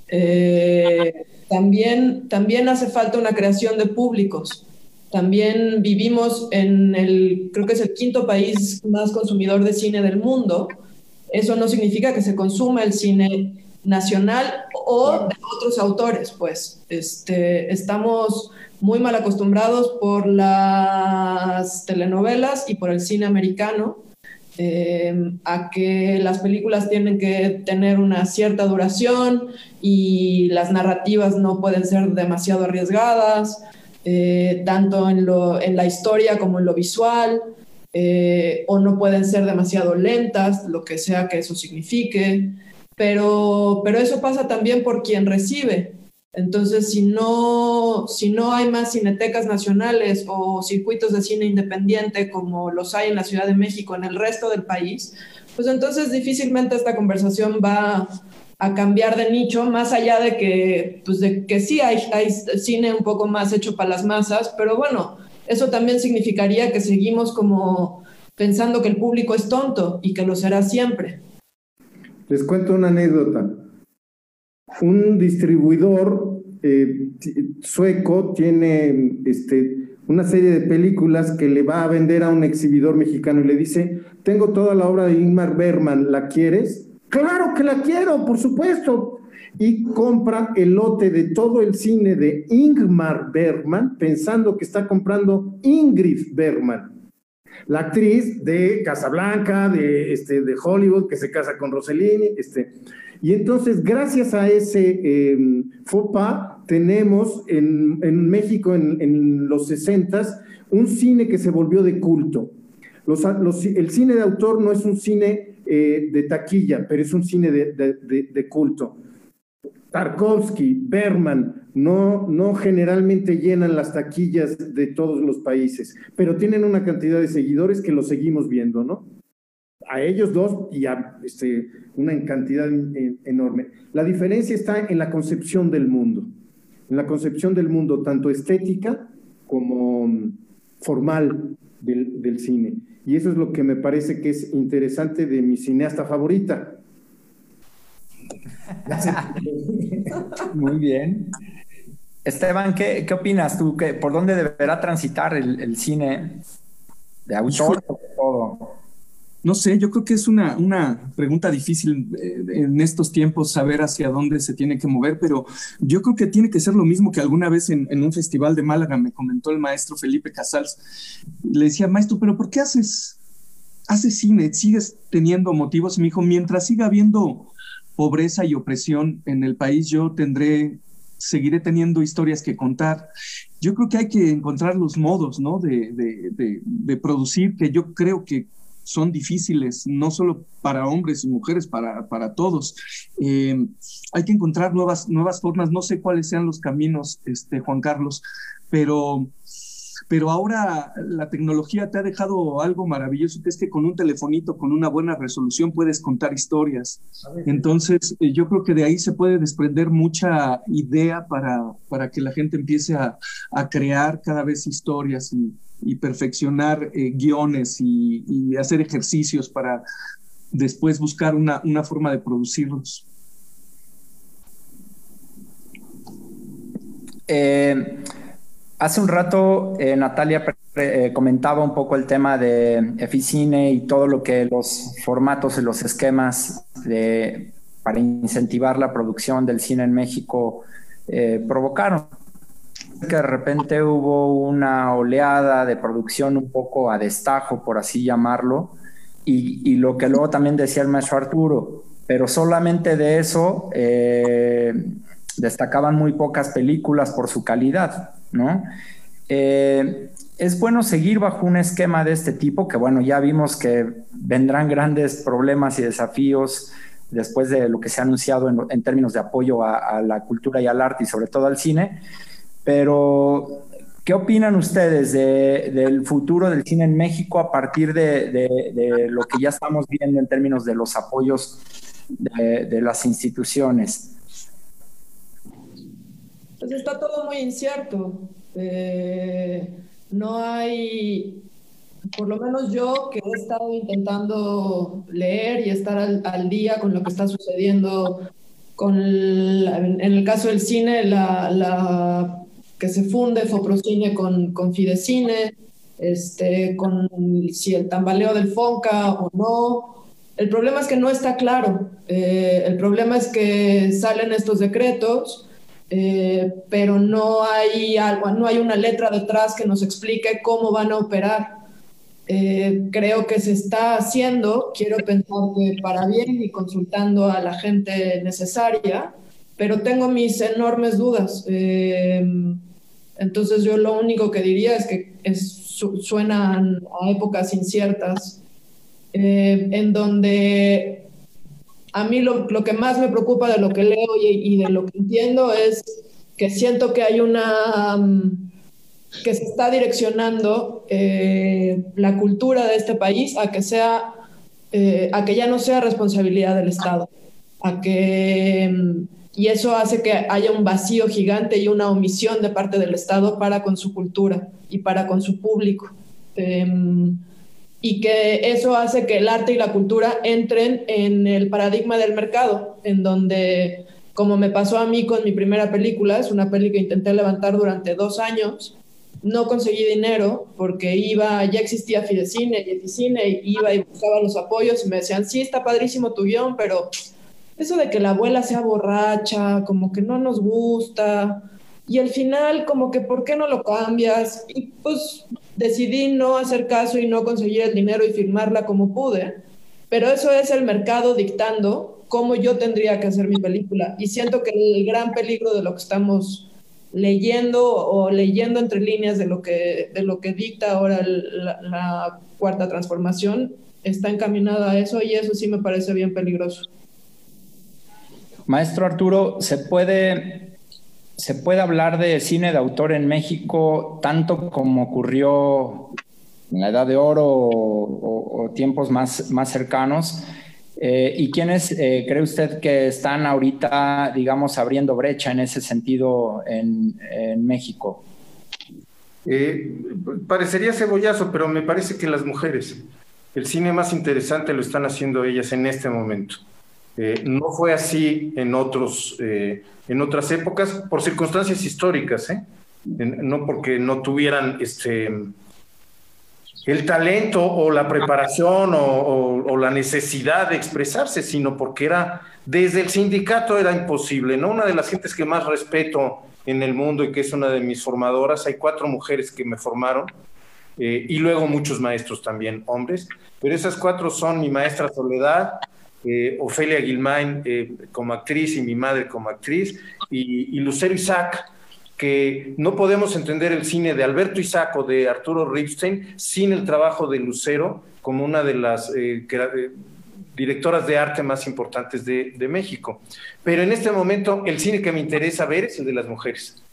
Eh, también, también hace falta una creación de públicos. También vivimos en el, creo que es el quinto país más consumidor de cine del mundo. Eso no significa que se consuma el cine nacional o de otros autores, pues. Este, estamos muy mal acostumbrados por las telenovelas y por el cine americano eh, a que las películas tienen que tener una cierta duración y las narrativas no pueden ser demasiado arriesgadas, eh, tanto en, lo, en, la historia como en lo visual, eh, o no pueden ser demasiado lentas, lo que sea que eso signifique, pero, pero eso pasa también por quien recibe. Entonces, si no, si no hay más cinetecas nacionales o circuitos de cine independiente como los hay en la Ciudad de México, en el resto del país, pues entonces difícilmente esta conversación va a cambiar de nicho, más allá de que, pues de que sí hay, hay cine un poco más hecho para las masas, pero bueno, eso también significaría que seguimos como pensando que el público es tonto y que lo será siempre. Les cuento una anécdota un distribuidor eh, sueco tiene este, una serie de películas que le va a vender a un exhibidor mexicano y le dice, tengo toda la obra de Ingmar Bergman, ¿la quieres? Claro que la quiero, por supuesto. Y compra el lote de todo el cine de Ingmar Bergman pensando que está comprando Ingrid Bergman la actriz de Casablanca, de, este, de Hollywood, que se casa con Rossellini. Este. Y entonces, gracias a ese eh, FOPA, tenemos en, en México, en, en, los 60 un cine que se volvió de culto. Los, el cine de autor no es un cine eh, de taquilla, pero es un cine de, de, culto. Tarkovsky, Berman, no, no generalmente llenan las taquillas de todos los países, pero tienen una cantidad de seguidores que lo seguimos viendo, ¿no? A ellos dos y a este, una cantidad enorme. La diferencia está en la concepción del mundo, en la concepción del mundo tanto estética como mm, formal del, del cine. Y eso es lo que me parece que es interesante de mi cineasta favorita, Muy bien. Esteban, ¿qué, qué opinas tú? ¿Qué, ¿Por dónde deberá transitar el, cine de autor? No sé, yo creo que es una, una pregunta difícil eh, en estos tiempos saber hacia dónde se tiene que mover, pero yo creo que tiene que ser lo mismo que alguna vez en, un festival de Málaga me comentó el maestro Felipe Casals. Le decía, maestro, pero ¿por qué haces, haces cine? ¿Sigues teniendo motivos? Y me dijo, mientras siga habiendo pobreza y opresión en el país, yo tendré, seguiré teniendo historias que contar. Yo creo que hay que encontrar los modos, ¿no? De, de, producir, que yo creo que son difíciles, no solo para hombres y mujeres, para, para todos. Eh, hay que encontrar nuevas, nuevas formas, no sé cuáles sean los caminos, este, Juan Carlos, pero pero ahora la tecnología te ha dejado algo maravilloso, que es que con un telefonito, con una buena resolución, puedes contar historias. Entonces, eh, yo creo que de ahí se puede desprender mucha idea para, para que la gente empiece a, a crear cada vez historias y, perfeccionar eh, guiones y, y, hacer ejercicios para después buscar una, una forma de producirlos. Eh, Hace un rato eh, Natalia eh, comentaba un poco el tema de Eficine y todo lo que los formatos y los esquemas de, para incentivar la producción del cine en México eh, provocaron. Que de repente hubo una oleada de producción un poco a destajo, por así llamarlo, y, y lo que luego también decía el maestro Arturo, pero solamente de eso destacaban muy pocas películas por su calidad. ¿No? Eh, es bueno seguir bajo un esquema de este tipo, que bueno, ya vimos que vendrán grandes problemas y desafíos después de lo que se ha anunciado en, términos de apoyo a, la cultura y al arte y sobre todo al cine, pero ¿qué opinan ustedes del futuro del cine en México a partir de, lo que ya estamos viendo en términos de los apoyos de las instituciones? Pues está todo muy incierto. Eh, no hay, por lo menos yo que he estado intentando leer y estar al, día con lo que está sucediendo con en el caso del cine, la, que se funde Foprocine con, con Fidecine, este, con si el tambaleo del Fonca o no. El problema es que no está claro. Eh, el problema es que salen estos decretos, eh, pero no hay algo, no hay una letra detrás que nos explique cómo van a operar. Eh, creo que se está haciendo, quiero pensar que para bien y consultando a la gente necesaria, pero tengo mis enormes dudas. entonces yo lo único que diría es que es suenan a épocas inciertas, eh, en donde a mí lo, que más me preocupa de lo que leo y, de lo que entiendo es que siento que hay una... Um, que se está direccionando eh, la cultura de este país a que sea eh, a que ya no sea responsabilidad del Estado, a que um, y eso hace que haya un vacío gigante y una omisión de parte del Estado para con su cultura y para con su público. Em, y que eso hace que el arte y la cultura entren en el paradigma del mercado, en donde, como me pasó a mí con mi primera película, es una película que intenté levantar durante dos años, no conseguí dinero porque iba, ya existía Fidecine y iba y buscaba los apoyos y me decían, sí, está padrísimo tu guion, pero eso de que la abuela sea borracha, como que no nos gusta, y al final como que ¿por qué no lo cambias? Y pues decidí no hacer caso y no conseguir el dinero y firmarla como pude, pero eso es el mercado dictando cómo yo tendría que hacer mi película. Y siento que el gran peligro de lo que estamos leyendo o leyendo entre líneas de lo que, de lo que dicta ahora la, la cuarta transformación está encaminada a eso y eso sí me parece bien peligroso. Maestro Arturo, ¿se puede, ¿se puede hablar de cine de autor en México tanto como ocurrió en la Edad de Oro o, tiempos más, más cercanos? Eh, ¿Y quiénes eh, cree usted que están ahorita, digamos, abriendo brecha en ese sentido en, México? Eh, parecería cebollazo, pero me parece que las mujeres, el cine más interesante lo están haciendo ellas en este momento. Eh, no fue así en, otros, eh, en otras épocas por circunstancias históricas, ¿eh? no porque no tuvieran este, el talento o la preparación o, la necesidad de expresarse, sino porque era desde el sindicato era imposible. ¿no? Una de las gentes que más respeto en el mundo y que es una de mis formadoras, hay cuatro mujeres que me formaron. y luego muchos maestros también, hombres, pero esas cuatro son mi maestra Soledad, eh, Ofelia Gilmain eh, como actriz y mi madre como actriz, y, Lucero Isaac, que no podemos entender el cine de Alberto Isaac o de Arturo Ripstein sin el trabajo de Lucero como una de las eh, directoras de arte más importantes de, México. Pero en este momento el cine que me interesa ver es el de las mujeres.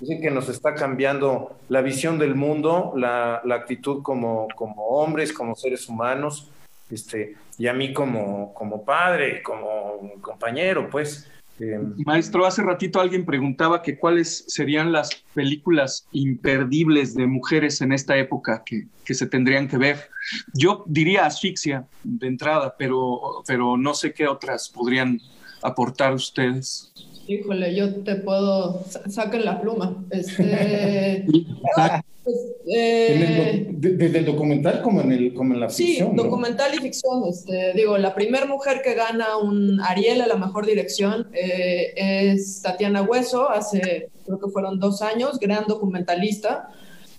Dicen que nos está cambiando la visión del mundo, la, actitud como, como hombres, como seres humanos, este, y a mí como, como padre, como compañero, pues. Em, Maestro, hace ratito alguien preguntaba que cuáles serían las películas imperdibles de mujeres en esta época que, que, se tendrían que ver. Yo diría asfixia de entrada, pero, pero no sé qué otras podrían aportar ustedes. Híjole, yo te puedo, saquen la pluma. Este, pues, eh, desde el documental como en, el, como en la ficción. Sí, documental y ficción. Este, digo, la primera mujer que gana un Ariel a la mejor dirección eh, es Tatiana Hueso, hace creo que fueron dos años, gran documentalista.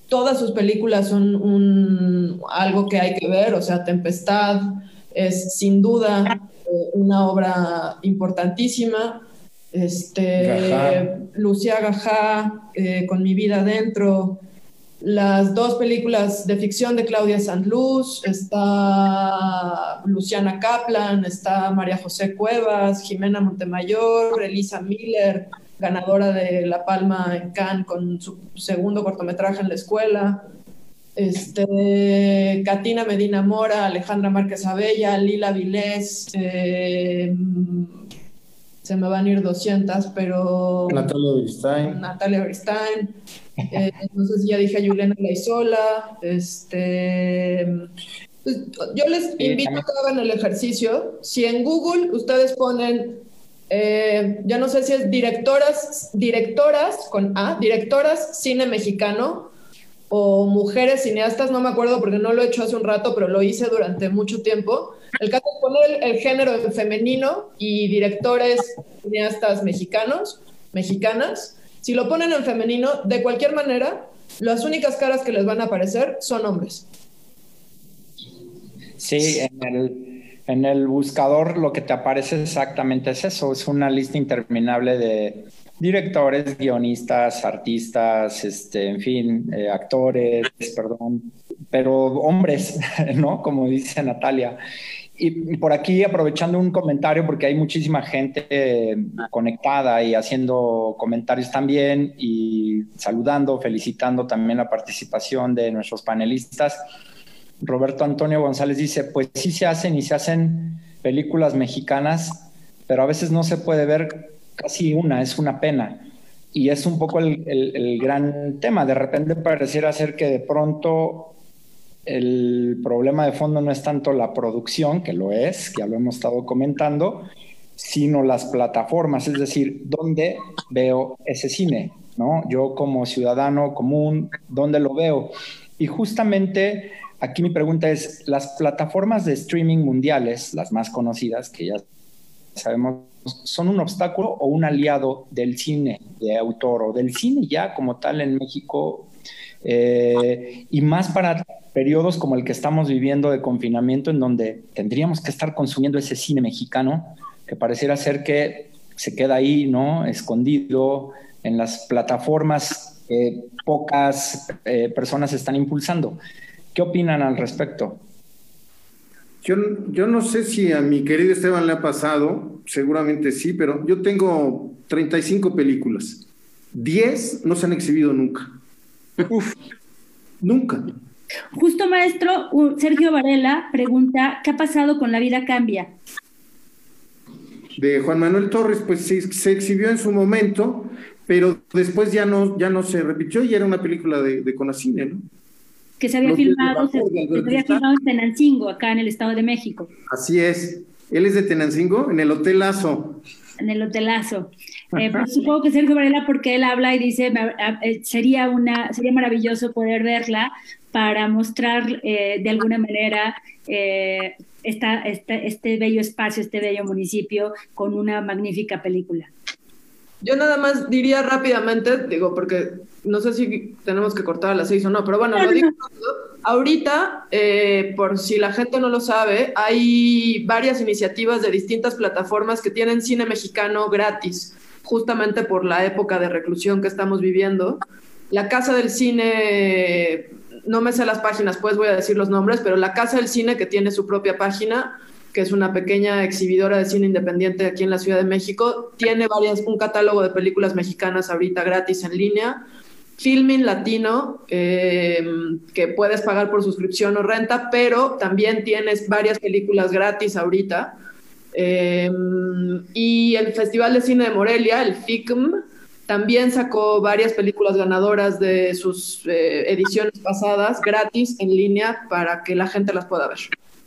Todas sus películas son un, algo que hay que ver, o sea, Tempestad es sin duda eh, una obra importantísima este, Lucía Gajá, eh, Con mi vida adentro, las dos películas de ficción de Claudia Sanluz, está Luciana Kaplan, está María José Cuevas, Jimena Montemayor, Elisa Miller, ganadora de La Palma en Cannes con su segundo cortometraje en la escuela. Este, Katina Medina Mora, Alejandra Márquez Abella, Lila Vilés, eh, se me van a ir 200, pero... Natalia Bristein. Natalia Bristein. Eh, no sé si ya dije a Juliana Laizola. Este, pues, yo les invito a que hagan el ejercicio. Si en Google ustedes ponen eh, ya no sé si es directoras, directoras con A, directoras cine mexicano o mujeres cineastas, no me acuerdo porque no lo he hecho hace un rato, pero lo hice durante mucho tiempo. El caso es poner el, género en femenino y directores cineastas mexicanos, mexicanas. Si lo ponen en femenino, de cualquier manera, las únicas caras que les van a aparecer son hombres. Sí, en el, en el buscador lo que te aparece exactamente es eso, es una lista interminable de directores, guionistas, artistas, este, en fin, eh, actores, perdón, pero hombres, ¿no? Como dice Natalia. Y por aquí aprovechando un comentario, porque hay muchísima gente eh, conectada y haciendo comentarios también y saludando, felicitando también la participación de nuestros panelistas. Roberto Antonio González dice, pues sí se hacen y se hacen películas mexicanas, pero a veces no se puede ver casi una, es una pena. Y es un poco el, el, gran tema. De repente pareciera ser que de pronto el problema de fondo no es tanto la producción, que lo es, que ya lo hemos estado comentando, sino las plataformas, es decir, ¿dónde veo ese cine? ¿no? Yo como ciudadano común, ¿dónde lo veo? Y justamente aquí mi pregunta es, las plataformas de streaming mundiales, las más conocidas, que ya sabemos, son un obstáculo o un aliado del cine de autor o del cine ya como tal en México, eh, y más para periodos como el que estamos viviendo de confinamiento, en donde tendríamos que estar consumiendo ese cine mexicano, que pareciera ser que se queda ahí, ¿no? Escondido en las plataformas que pocas eh, personas están impulsando. ¿Qué opinan al respecto? Yo, yo no sé si a mi querido Esteban le ha pasado, seguramente sí, pero yo tengo 35 películas. 10 no se han exhibido nunca. Uf, nunca. Justo, maestro, Sergio Varela pregunta, ¿qué ha pasado con La vida cambia? De Juan Manuel Torres, pues se, se exhibió en su momento, pero después ya no, ya no se repitió y era una película de, de Conacine, ¿no? que se había filmado, se, había filmado en Tenancingo, acá en el Estado de México. Así es. Él es de Tenancingo, en el Hotel Lazo. En el Hotel Lazo. Eh, pues, supongo que Sergio Varela, porque él habla y dice, eh, sería, una, sería maravilloso poder verla para mostrar eh, de alguna manera esta, este bello espacio, este bello municipio con una magnífica película. Yo nada más diría rápidamente, digo, porque no sé si tenemos que cortar a las seis o no, pero bueno, lo digo. Ahorita, eh, por si la gente no lo sabe, hay varias iniciativas de distintas plataformas que tienen cine mexicano gratis, justamente por la época de reclusión que estamos viviendo. La Casa del Cine, no me sé las páginas, pues voy a decir los nombres, pero la Casa del Cine que tiene su propia página que es una pequeña exhibidora de cine independiente aquí en la Ciudad de México. Tiene varias, un catálogo de películas mexicanas ahorita gratis en línea. Filming Latino, eh, que puedes pagar por suscripción o renta, pero también tienes varias películas gratis ahorita. Eh, y el Festival de Cine de Morelia, el FICM, también sacó varias películas ganadoras de sus eh, ediciones pasadas gratis en línea para que la gente las pueda ver.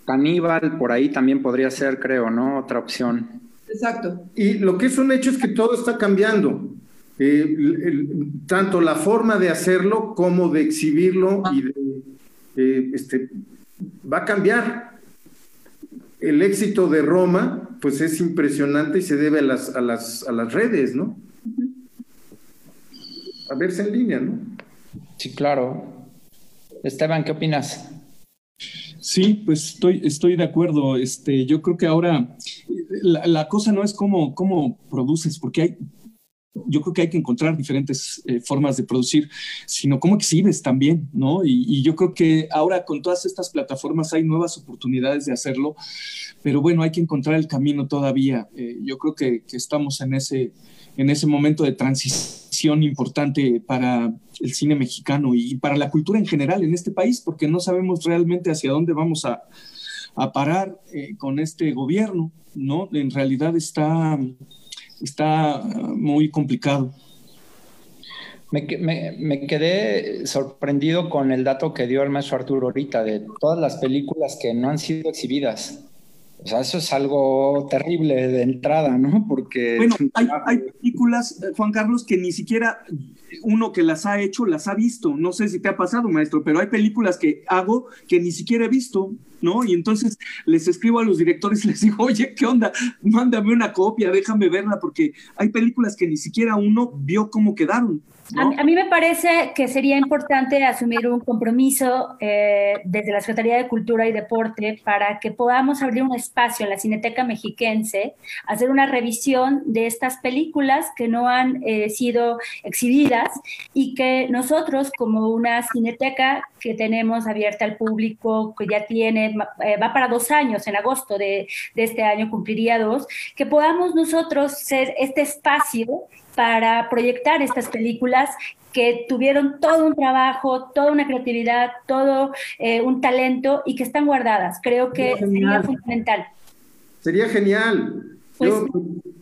Caníbal, por ahí también podría ser, creo, ¿no? Otra opción. Exacto. Y lo que es un hecho es que todo está cambiando. Eh, tanto la forma de hacerlo como de exhibirlo y de, eh, este, va a cambiar. El éxito de Roma, pues es impresionante y se debe a las, a las, a las redes, ¿no? A verse en línea, ¿no? Sí, claro. Esteban, ¿qué opinas? Sí, pues estoy, estoy de acuerdo. Este, yo creo que ahora la, cosa no es cómo, cómo produces, porque hay, yo creo que hay que encontrar diferentes eh, formas de producir, sino cómo exhibes también, ¿no? Y, yo creo que ahora con todas estas plataformas hay nuevas oportunidades de hacerlo, pero bueno, hay que encontrar el camino todavía. Eh, yo creo que, estamos en ese, en ese momento de transición importante para el cine mexicano y para la cultura en general en este país, porque no sabemos realmente hacia dónde vamos a, a parar eh, con este gobierno, ¿no? En realidad está, está muy complicado. Me, me, me, quedé sorprendido con el dato que dio el maestro Arturo ahorita de todas las películas que no han sido exhibidas. O sea, eso es algo terrible de entrada, ¿no? Porque... Bueno, hay, hay películas, eh, Juan Carlos, que ni siquiera uno que las ha hecho las ha visto. No sé si te ha pasado, maestro, pero hay películas que hago que ni siquiera he visto, ¿no? Y entonces les escribo a los directores y les digo, oye, ¿qué onda? Mándame una copia, déjame verla, porque hay películas que ni siquiera uno vio cómo quedaron. A, mí me parece que sería importante asumir un compromiso eh, desde la Secretaría de Cultura y Deporte para que podamos abrir un espacio en la Cineteca Mexiquense, hacer una revisión de estas películas que no han eh, sido exhibidas y que nosotros como una cineteca que tenemos abierta al público, que ya tiene, eh, va para dos años, en agosto de, de este año cumpliría dos, que podamos nosotros ser este espacio para proyectar estas películas que tuvieron todo un trabajo, toda una creatividad, todo eh, un talento y que están guardadas. Creo que sería, fundamental. Sería genial. Pues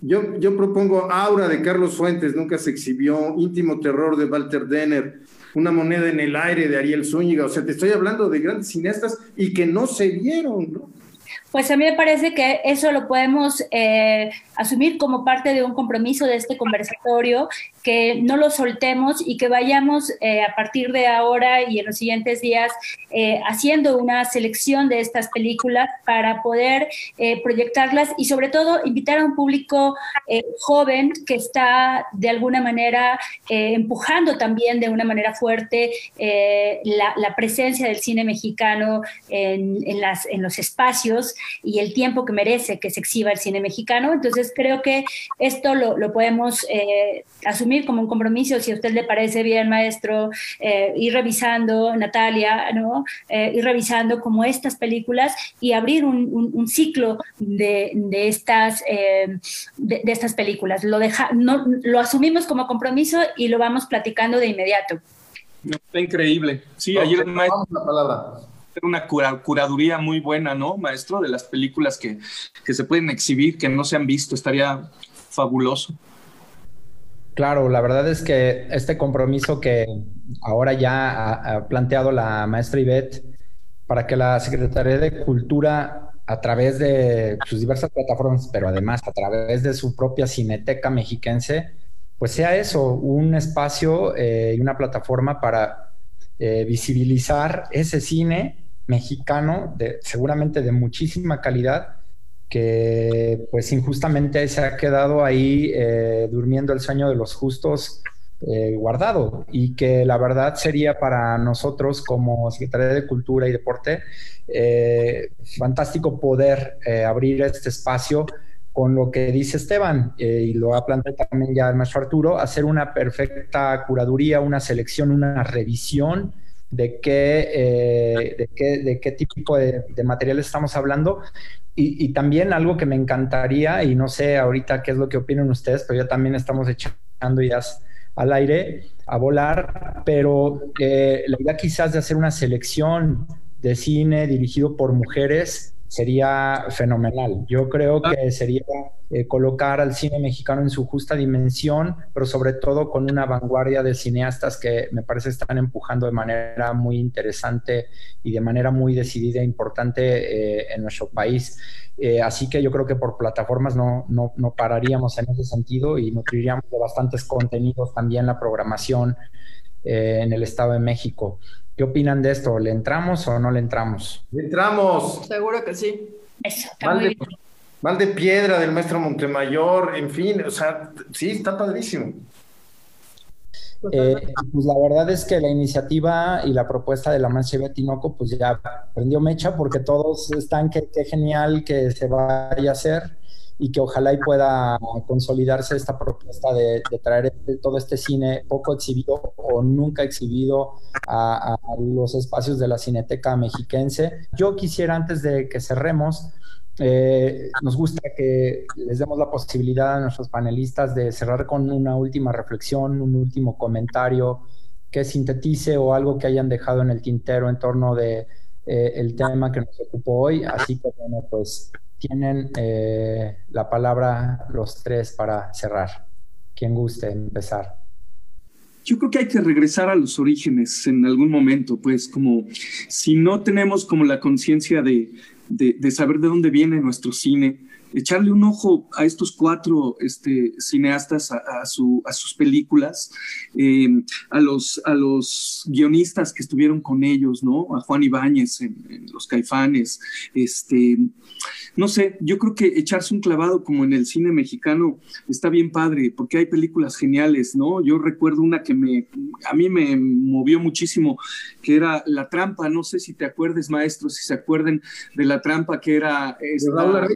yo, yo, propongo Aura de Carlos Fuentes, nunca se exhibió, Íntimo Terror de Walter Denner, Una moneda en el aire de Ariel Zúñiga. O sea, te estoy hablando de grandes cineastas y que no se vieron, ¿no? Pues a mí me parece que eso lo podemos eh, asumir como parte de un compromiso de este conversatorio, que no lo soltemos y que vayamos eh, a partir de ahora y en los siguientes días eh, haciendo una selección de estas películas para poder proyectarlas y sobre todo invitar a un público joven que está de alguna manera empujando también de una manera fuerte la, presencia del cine mexicano en, los espacios y el tiempo que merece que se exhiba el cine mexicano. Entonces creo que esto lo, podemos eh, asumir como un compromiso, si a usted le parece bien, maestro, eh, ir revisando, Natalia, ¿no? Eh, ir revisando como estas películas y abrir un, ciclo de, estas, de, estas películas. Lo, deja, no, lo asumimos como compromiso y lo vamos platicando de inmediato. Está increíble. Sí, ayer maestro. La palabra una curaduría muy buena, ¿no, maestro? De las películas que, se pueden exhibir, que no se han visto, estaría fabuloso. Claro, la verdad es que este compromiso que ahora ya ha, planteado la maestra Ivette para que la Secretaría de Cultura, a través de sus diversas plataformas, pero además a través de su propia cineteca mexiquense, pues sea eso, un espacio eh, y una plataforma para eh, visibilizar ese cine mexicano, seguramente de muchísima calidad, que pues injustamente se ha quedado ahí eh, durmiendo el sueño de los justos eh, guardado. Y que la verdad sería para nosotros como Secretaría de Cultura y Deporte eh, fantástico poder abrir este espacio con lo que dice Esteban, y lo ha planteado también ya el maestro Arturo, hacer una perfecta curaduría, una selección, una revisión de qué, eh, de qué, de qué tipo de, material estamos hablando. Y, también algo que me encantaría, y no sé ahorita qué es lo que opinan ustedes, pero ya también estamos echando ideas al aire, a volar, pero eh, la idea quizás de hacer una selección de cine dirigido por mujeres sería fenomenal. Yo creo ah. que sería eh, colocar al cine mexicano en su justa dimensión, pero sobre todo con una vanguardia de cineastas que me parece están empujando de manera muy interesante y de manera muy decidida e importante eh, en nuestro país. Eh, así que yo creo que por plataformas no, no, no, pararíamos en ese sentido y nutriríamos de bastantes contenidos también la programación en el Estado de México. ¿Qué opinan de esto? ¿Le entramos o no le entramos? Le entramos. Seguro que sí. Eso, mal, de, piedra del maestro Montemayor, en fin, o sea, sí, está padrísimo. Eh, pues la verdad es que la iniciativa y la propuesta de la maestra Tinoco pues ya prendió mecha porque todos están que, qué genial que se vaya a hacer y que ojalá y pueda consolidarse esta propuesta de, traer este, todo este cine poco exhibido o nunca exhibido a, los espacios de la Cineteca Mexiquense. Yo quisiera, antes de que cerremos, eh, nos gusta que les demos la posibilidad a nuestros panelistas de cerrar con una última reflexión, un último comentario que sintetice o algo que hayan dejado en el tintero en torno de eh, el tema que nos ocupó hoy. Así que bueno, pues tienen eh, la palabra los tres para cerrar. Quien guste empezar. Yo creo que hay que regresar a los orígenes en algún momento, pues como si no tenemos como la conciencia de, de, saber de dónde viene nuestro cine, echarle un ojo a estos cuatro este, cineastas, a, sus películas, eh, a, los, a los guionistas que estuvieron con ellos, ¿no? A Juan Ibáñez en, Los Caifanes, este, no sé, yo creo que echarse un clavado como en el cine mexicano está bien padre, porque hay películas geniales, ¿no? Yo recuerdo una que me, a mí me movió muchísimo, que era La Trampa, no sé si te acuerdes, maestro, si se acuerden de La Trampa, que era... Esta,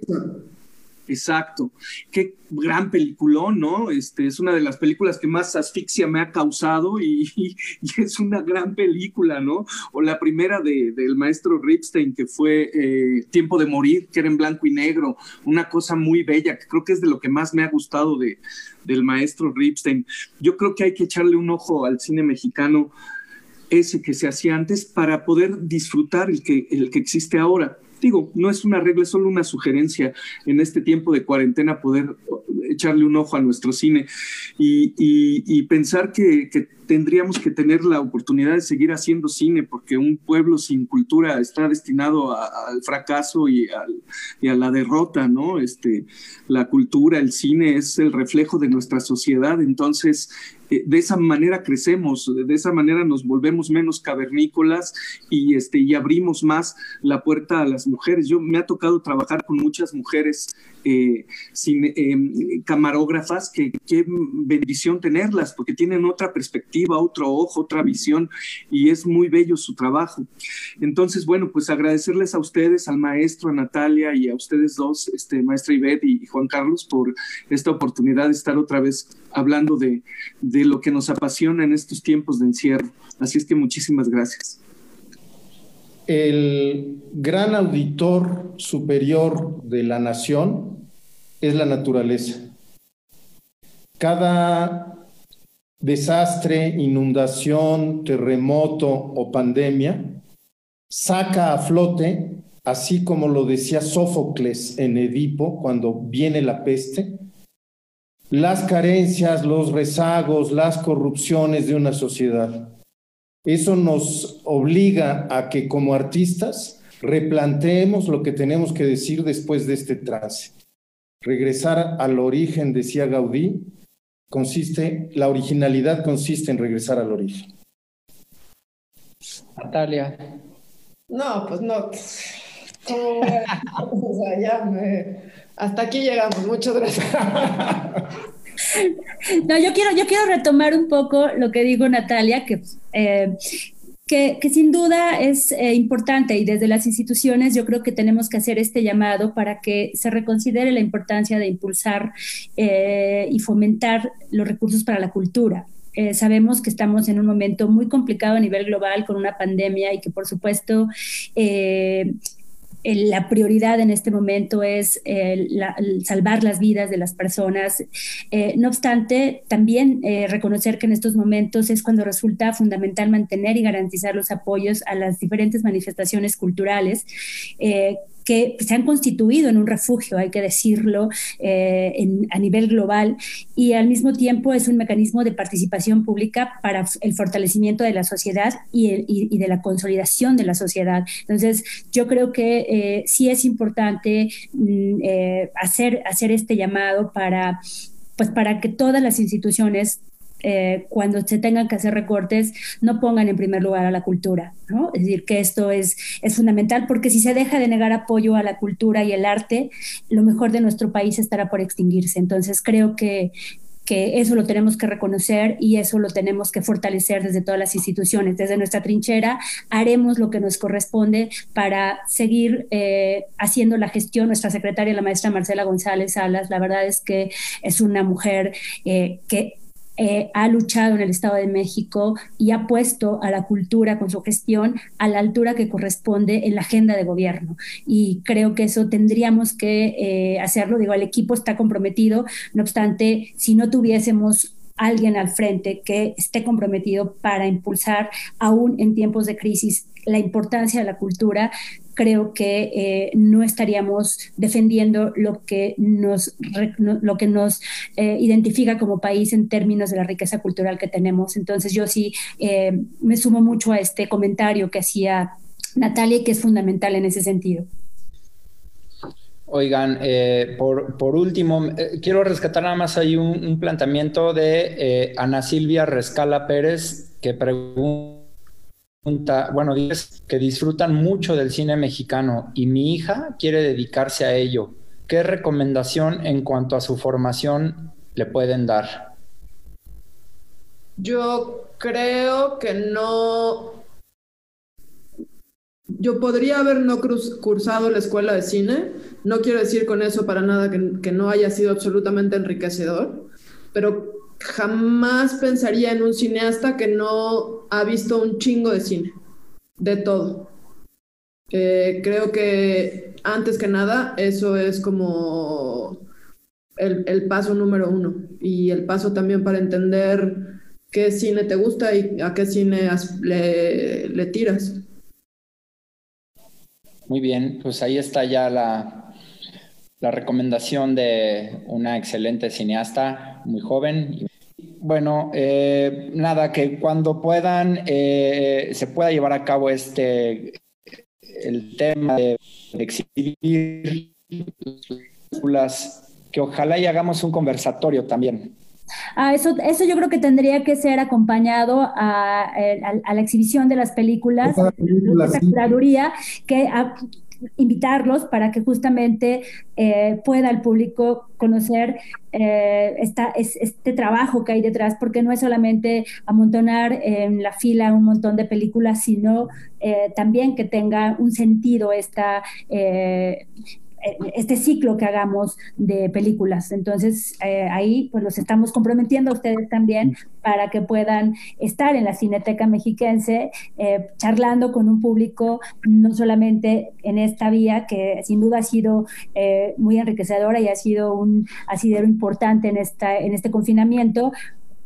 Exacto. Qué gran peliculón, ¿no? Este, es una de las películas que más asfixia me ha causado y, es una gran película, ¿no? O la primera de, del maestro Ripstein, que fue eh, Tiempo de Morir, que era en blanco y negro, una cosa muy bella, que creo que es de lo que más me ha gustado de, del maestro Ripstein. Yo creo que hay que echarle un ojo al cine mexicano ese que se hacía antes para poder disfrutar el que, el que existe ahora digo, no es una regla, es solo una sugerencia en este tiempo de cuarentena poder echarle un ojo a nuestro cine y, pensar que, tendríamos que tener la oportunidad de seguir haciendo cine porque un pueblo sin cultura está destinado al fracaso y, y, a la derrota, ¿no? Este, la cultura, el cine es el reflejo de nuestra sociedad, entonces de esa manera crecemos, de esa manera nos volvemos menos cavernícolas y, este, y abrimos más la puerta a las mujeres. Yo me ha tocado trabajar con muchas mujeres eh, em, camarógrafas, que qué bendición tenerlas, porque tienen otra perspectiva, otro ojo, otra visión, y es muy bello su trabajo. Entonces, bueno, pues agradecerles a ustedes, al maestro, a Natalia y a ustedes dos, este, maestra Ivette y Juan Carlos, por esta oportunidad de estar otra vez hablando de, de lo que nos apasiona en estos tiempos de encierro. Así es que muchísimas gracias. El gran auditor superior de la nación es la naturaleza. Cada desastre, inundación, terremoto o pandemia saca a flote, así como lo decía Sófocles en Edipo cuando viene la peste, las carencias, los rezagos, las corrupciones de una sociedad. Eso nos obliga a que como artistas replanteemos lo que tenemos que decir después de este trance. Regresar al origen, decía Gaudí, consiste, la originalidad consiste en regresar al origen. Natalia. No, pues no. hasta aquí llegamos. Muchas gracias. No, yo quiero, yo quiero retomar un poco lo que digo Natalia, que, eh, que, sin duda es eh, importante y desde las instituciones yo creo que tenemos que hacer este llamado para que se reconsidere la importancia de impulsar eh, y fomentar los recursos para la cultura. sabemos que estamos en un momento muy complicado a nivel global con una pandemia y que por supuesto la prioridad en este momento es salvar las vidas de las personas. Eh, no obstante, también eh, reconocer que en estos momentos es cuando resulta fundamental mantener y garantizar los apoyos a las diferentes manifestaciones culturales eh, que se han constituido en un refugio, hay que decirlo, eh, a nivel global, y al mismo tiempo es un mecanismo de participación pública para el fortalecimiento de la sociedad y, de la consolidación de la sociedad. Entonces, yo creo que eh, sí es importante mm, eh, hacer, hacer este llamado para pues para que todas las instituciones eh, cuando se tengan que hacer recortes, no pongan en primer lugar a la cultura, ¿no? Es decir, que esto es, es fundamental porque si se deja de negar apoyo a la cultura y el arte, lo mejor de nuestro país estará por extinguirse. Entonces, creo que, que eso lo tenemos que reconocer y eso lo tenemos que fortalecer desde todas las instituciones. Desde nuestra trinchera haremos lo que nos corresponde para seguir eh, haciendo la gestión. Nuestra secretaria, la maestra Marcela González Salas, la verdad es que es una mujer eh, que eh, ha luchado en el Estado de México y ha puesto a la cultura con su gestión a la altura que corresponde en la agenda de gobierno. Y creo que eso tendríamos que eh, hacerlo. Digo, el equipo está comprometido, no obstante, si no tuviésemos alguien al frente que esté comprometido para impulsar, aún en tiempos de crisis, la importancia de la cultura, creo que eh, no estaríamos defendiendo lo que nos, lo que nos eh, identifica como país en términos de la riqueza cultural que tenemos. Entonces yo sí eh, me sumo mucho a este comentario que hacía Natalia, que es fundamental en ese sentido. Oigan, eh, por, por, último, eh, quiero rescatar nada más ahí un, planteamiento de eh, Ana Silvia Rescala Pérez, que pregunta, bueno, dice que disfrutan mucho del cine mexicano y mi hija quiere dedicarse a ello. ¿Qué recomendación en cuanto a su formación le pueden dar? Yo creo que no yo podría haber no cursado la escuela de cine, no quiero decir con eso para nada que, no haya sido absolutamente enriquecedor, pero jamás pensaría en un cineasta que no ha visto un chingo de cine, de todo. Eh, creo que antes que nada eso es como el, paso número uno y el paso también para entender qué cine te gusta y a qué cine le tiras. Muy bien, pues ahí está ya la, la recomendación de una excelente cineasta, muy joven. Bueno, eh, nada, que cuando puedan eh, se pueda llevar a cabo este el tema de, exhibir películas, que ojalá y hagamos un conversatorio también. Ah, eso, eso yo creo que tendría que ser acompañado a, la exhibición de las películas, la curaduría, que invitarlos para que justamente eh, pueda el público conocer eh, esta, este trabajo que hay detrás, porque no es solamente amontonar en la fila un montón de películas, sino eh, también que tenga un sentido esta eh, este ciclo que hagamos de películas. Entonces, eh, ahí pues los estamos comprometiendo a ustedes también para que puedan estar en la Cineteca Mexiquense eh, charlando con un público, no solamente en esta vía, que sin duda ha sido muy enriquecedora y ha sido un asidero importante en, esta, en este confinamiento,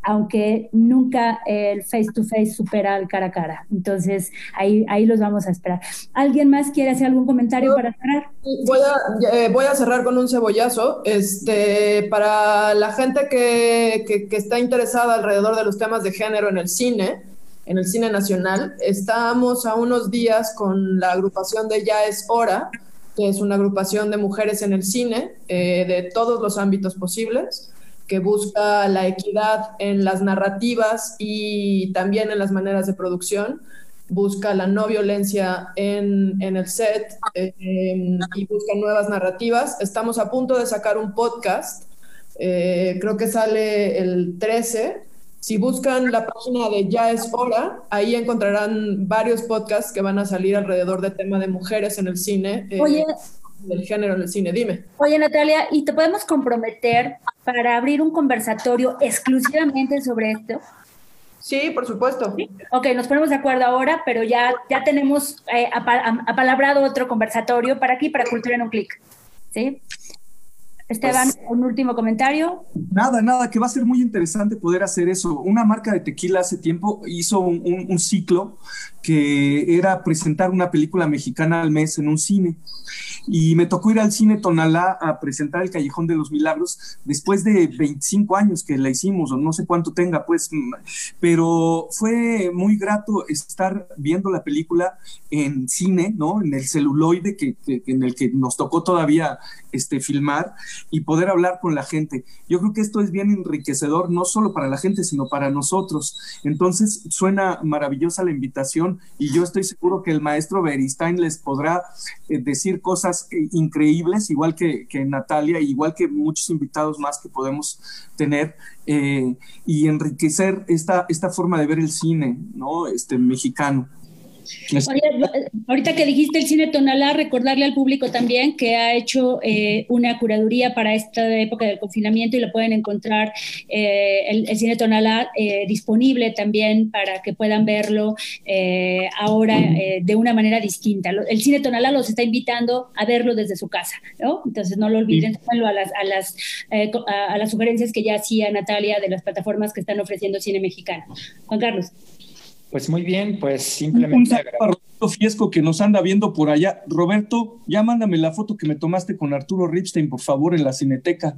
aunque nunca el face to face supera el cara a cara. Entonces, ahí, ahí los vamos a esperar. ¿Alguien más quiere hacer algún comentario para cerrar? Voy a, eh, voy a cerrar con un cebollazo. Este, para la gente que, que, está interesada alrededor de los temas de género en el cine, en el cine nacional, estamos a unos días con la agrupación de Ya es Hora, que es una agrupación de mujeres en el cine eh, de todos los ámbitos posibles que busca la equidad en las narrativas y también en las maneras de producción, busca la no violencia en, el set em, y busca nuevas narrativas. Estamos a punto de sacar un podcast, eh, creo que sale el 13. Si buscan la página de Ya es hora, ahí encontrarán varios podcasts que van a salir alrededor del tema de mujeres en el cine. Eh, Oye, del género en el cine. Dime. Oye, Natalia, ¿y te podemos comprometer para abrir un conversatorio exclusivamente sobre esto? Sí, por supuesto. Ok, nos ponemos de acuerdo ahora, pero ya, ya tenemos eh, apalabrado otro conversatorio para aquí, para Cultura en un Clic. ¿Sí? Esteban, pues, un último comentario. Nada, nada, que va a ser muy interesante poder hacer eso. Una marca de tequila hace tiempo hizo un, ciclo que era presentar una película mexicana al mes en un cine. Y me tocó ir al cine Tonalá a presentar El Callejón de los Milagros después de 25 años que la hicimos, o no sé cuánto tenga, pues, pero fue muy grato estar viendo la película en cine, ¿no? En el celuloide que, en el que nos tocó todavía este, filmar y poder hablar con la gente. Yo creo que esto es bien enriquecedor, no solo para la gente, sino para nosotros. Entonces, suena maravillosa la invitación y yo estoy seguro que el maestro Beristain les podrá eh, decir cosas increíbles, igual que, Natalia, igual que muchos invitados más que podemos tener, eh, y enriquecer esta, esta forma de ver el cine, ¿no? Este mexicano ahorita que dijiste el cine Tonalá, recordarle al público también que ha hecho eh, una curaduría para esta época del confinamiento y lo pueden encontrar eh, el, cine Tonalá eh, disponible también para que puedan verlo ahora de una manera distinta. El cine Tonalá los está invitando a verlo desde su casa, ¿no? Entonces no lo olviden, a las, a las, a las sugerencias que ya hacía Natalia de las plataformas que están ofreciendo cine mexicano. Juan Carlos. Pues muy bien, pues simplemente. Un saludo a Roberto Fiesco que nos anda viendo por allá. Roberto, ya mándame la foto que me tomaste con Arturo Ripstein, por favor, en la cineteca.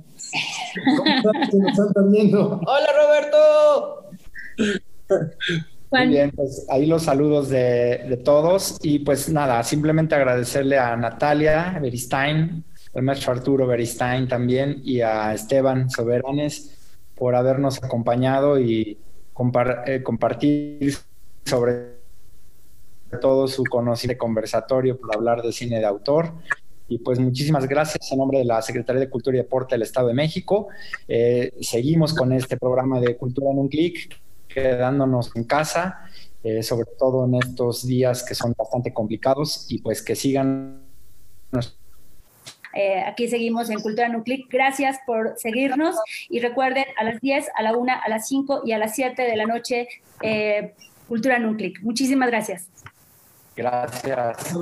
Hola, Roberto. Muy bien, pues ahí los saludos de, de, todos y pues nada, simplemente agradecerle a Natalia Beristain al maestro Arturo Beristain también y a Esteban Soberanes por habernos acompañado y eh, compartir sobre todo su conocido conversatorio por hablar de cine de autor. Y pues muchísimas gracias en nombre de la Secretaría de Cultura y Deporte del Estado de México. Eh, seguimos con este programa de Cultura en un clic, quedándonos en casa, eh, sobre todo en estos días que son bastante complicados y pues que sigan eh, aquí seguimos en Cultura Nuclic. Gracias por seguirnos y recuerden a las 10, a la 1, a las 5 y a las 7 de la noche, Cultura Nuclic. Muchísimas gracias. Gracias.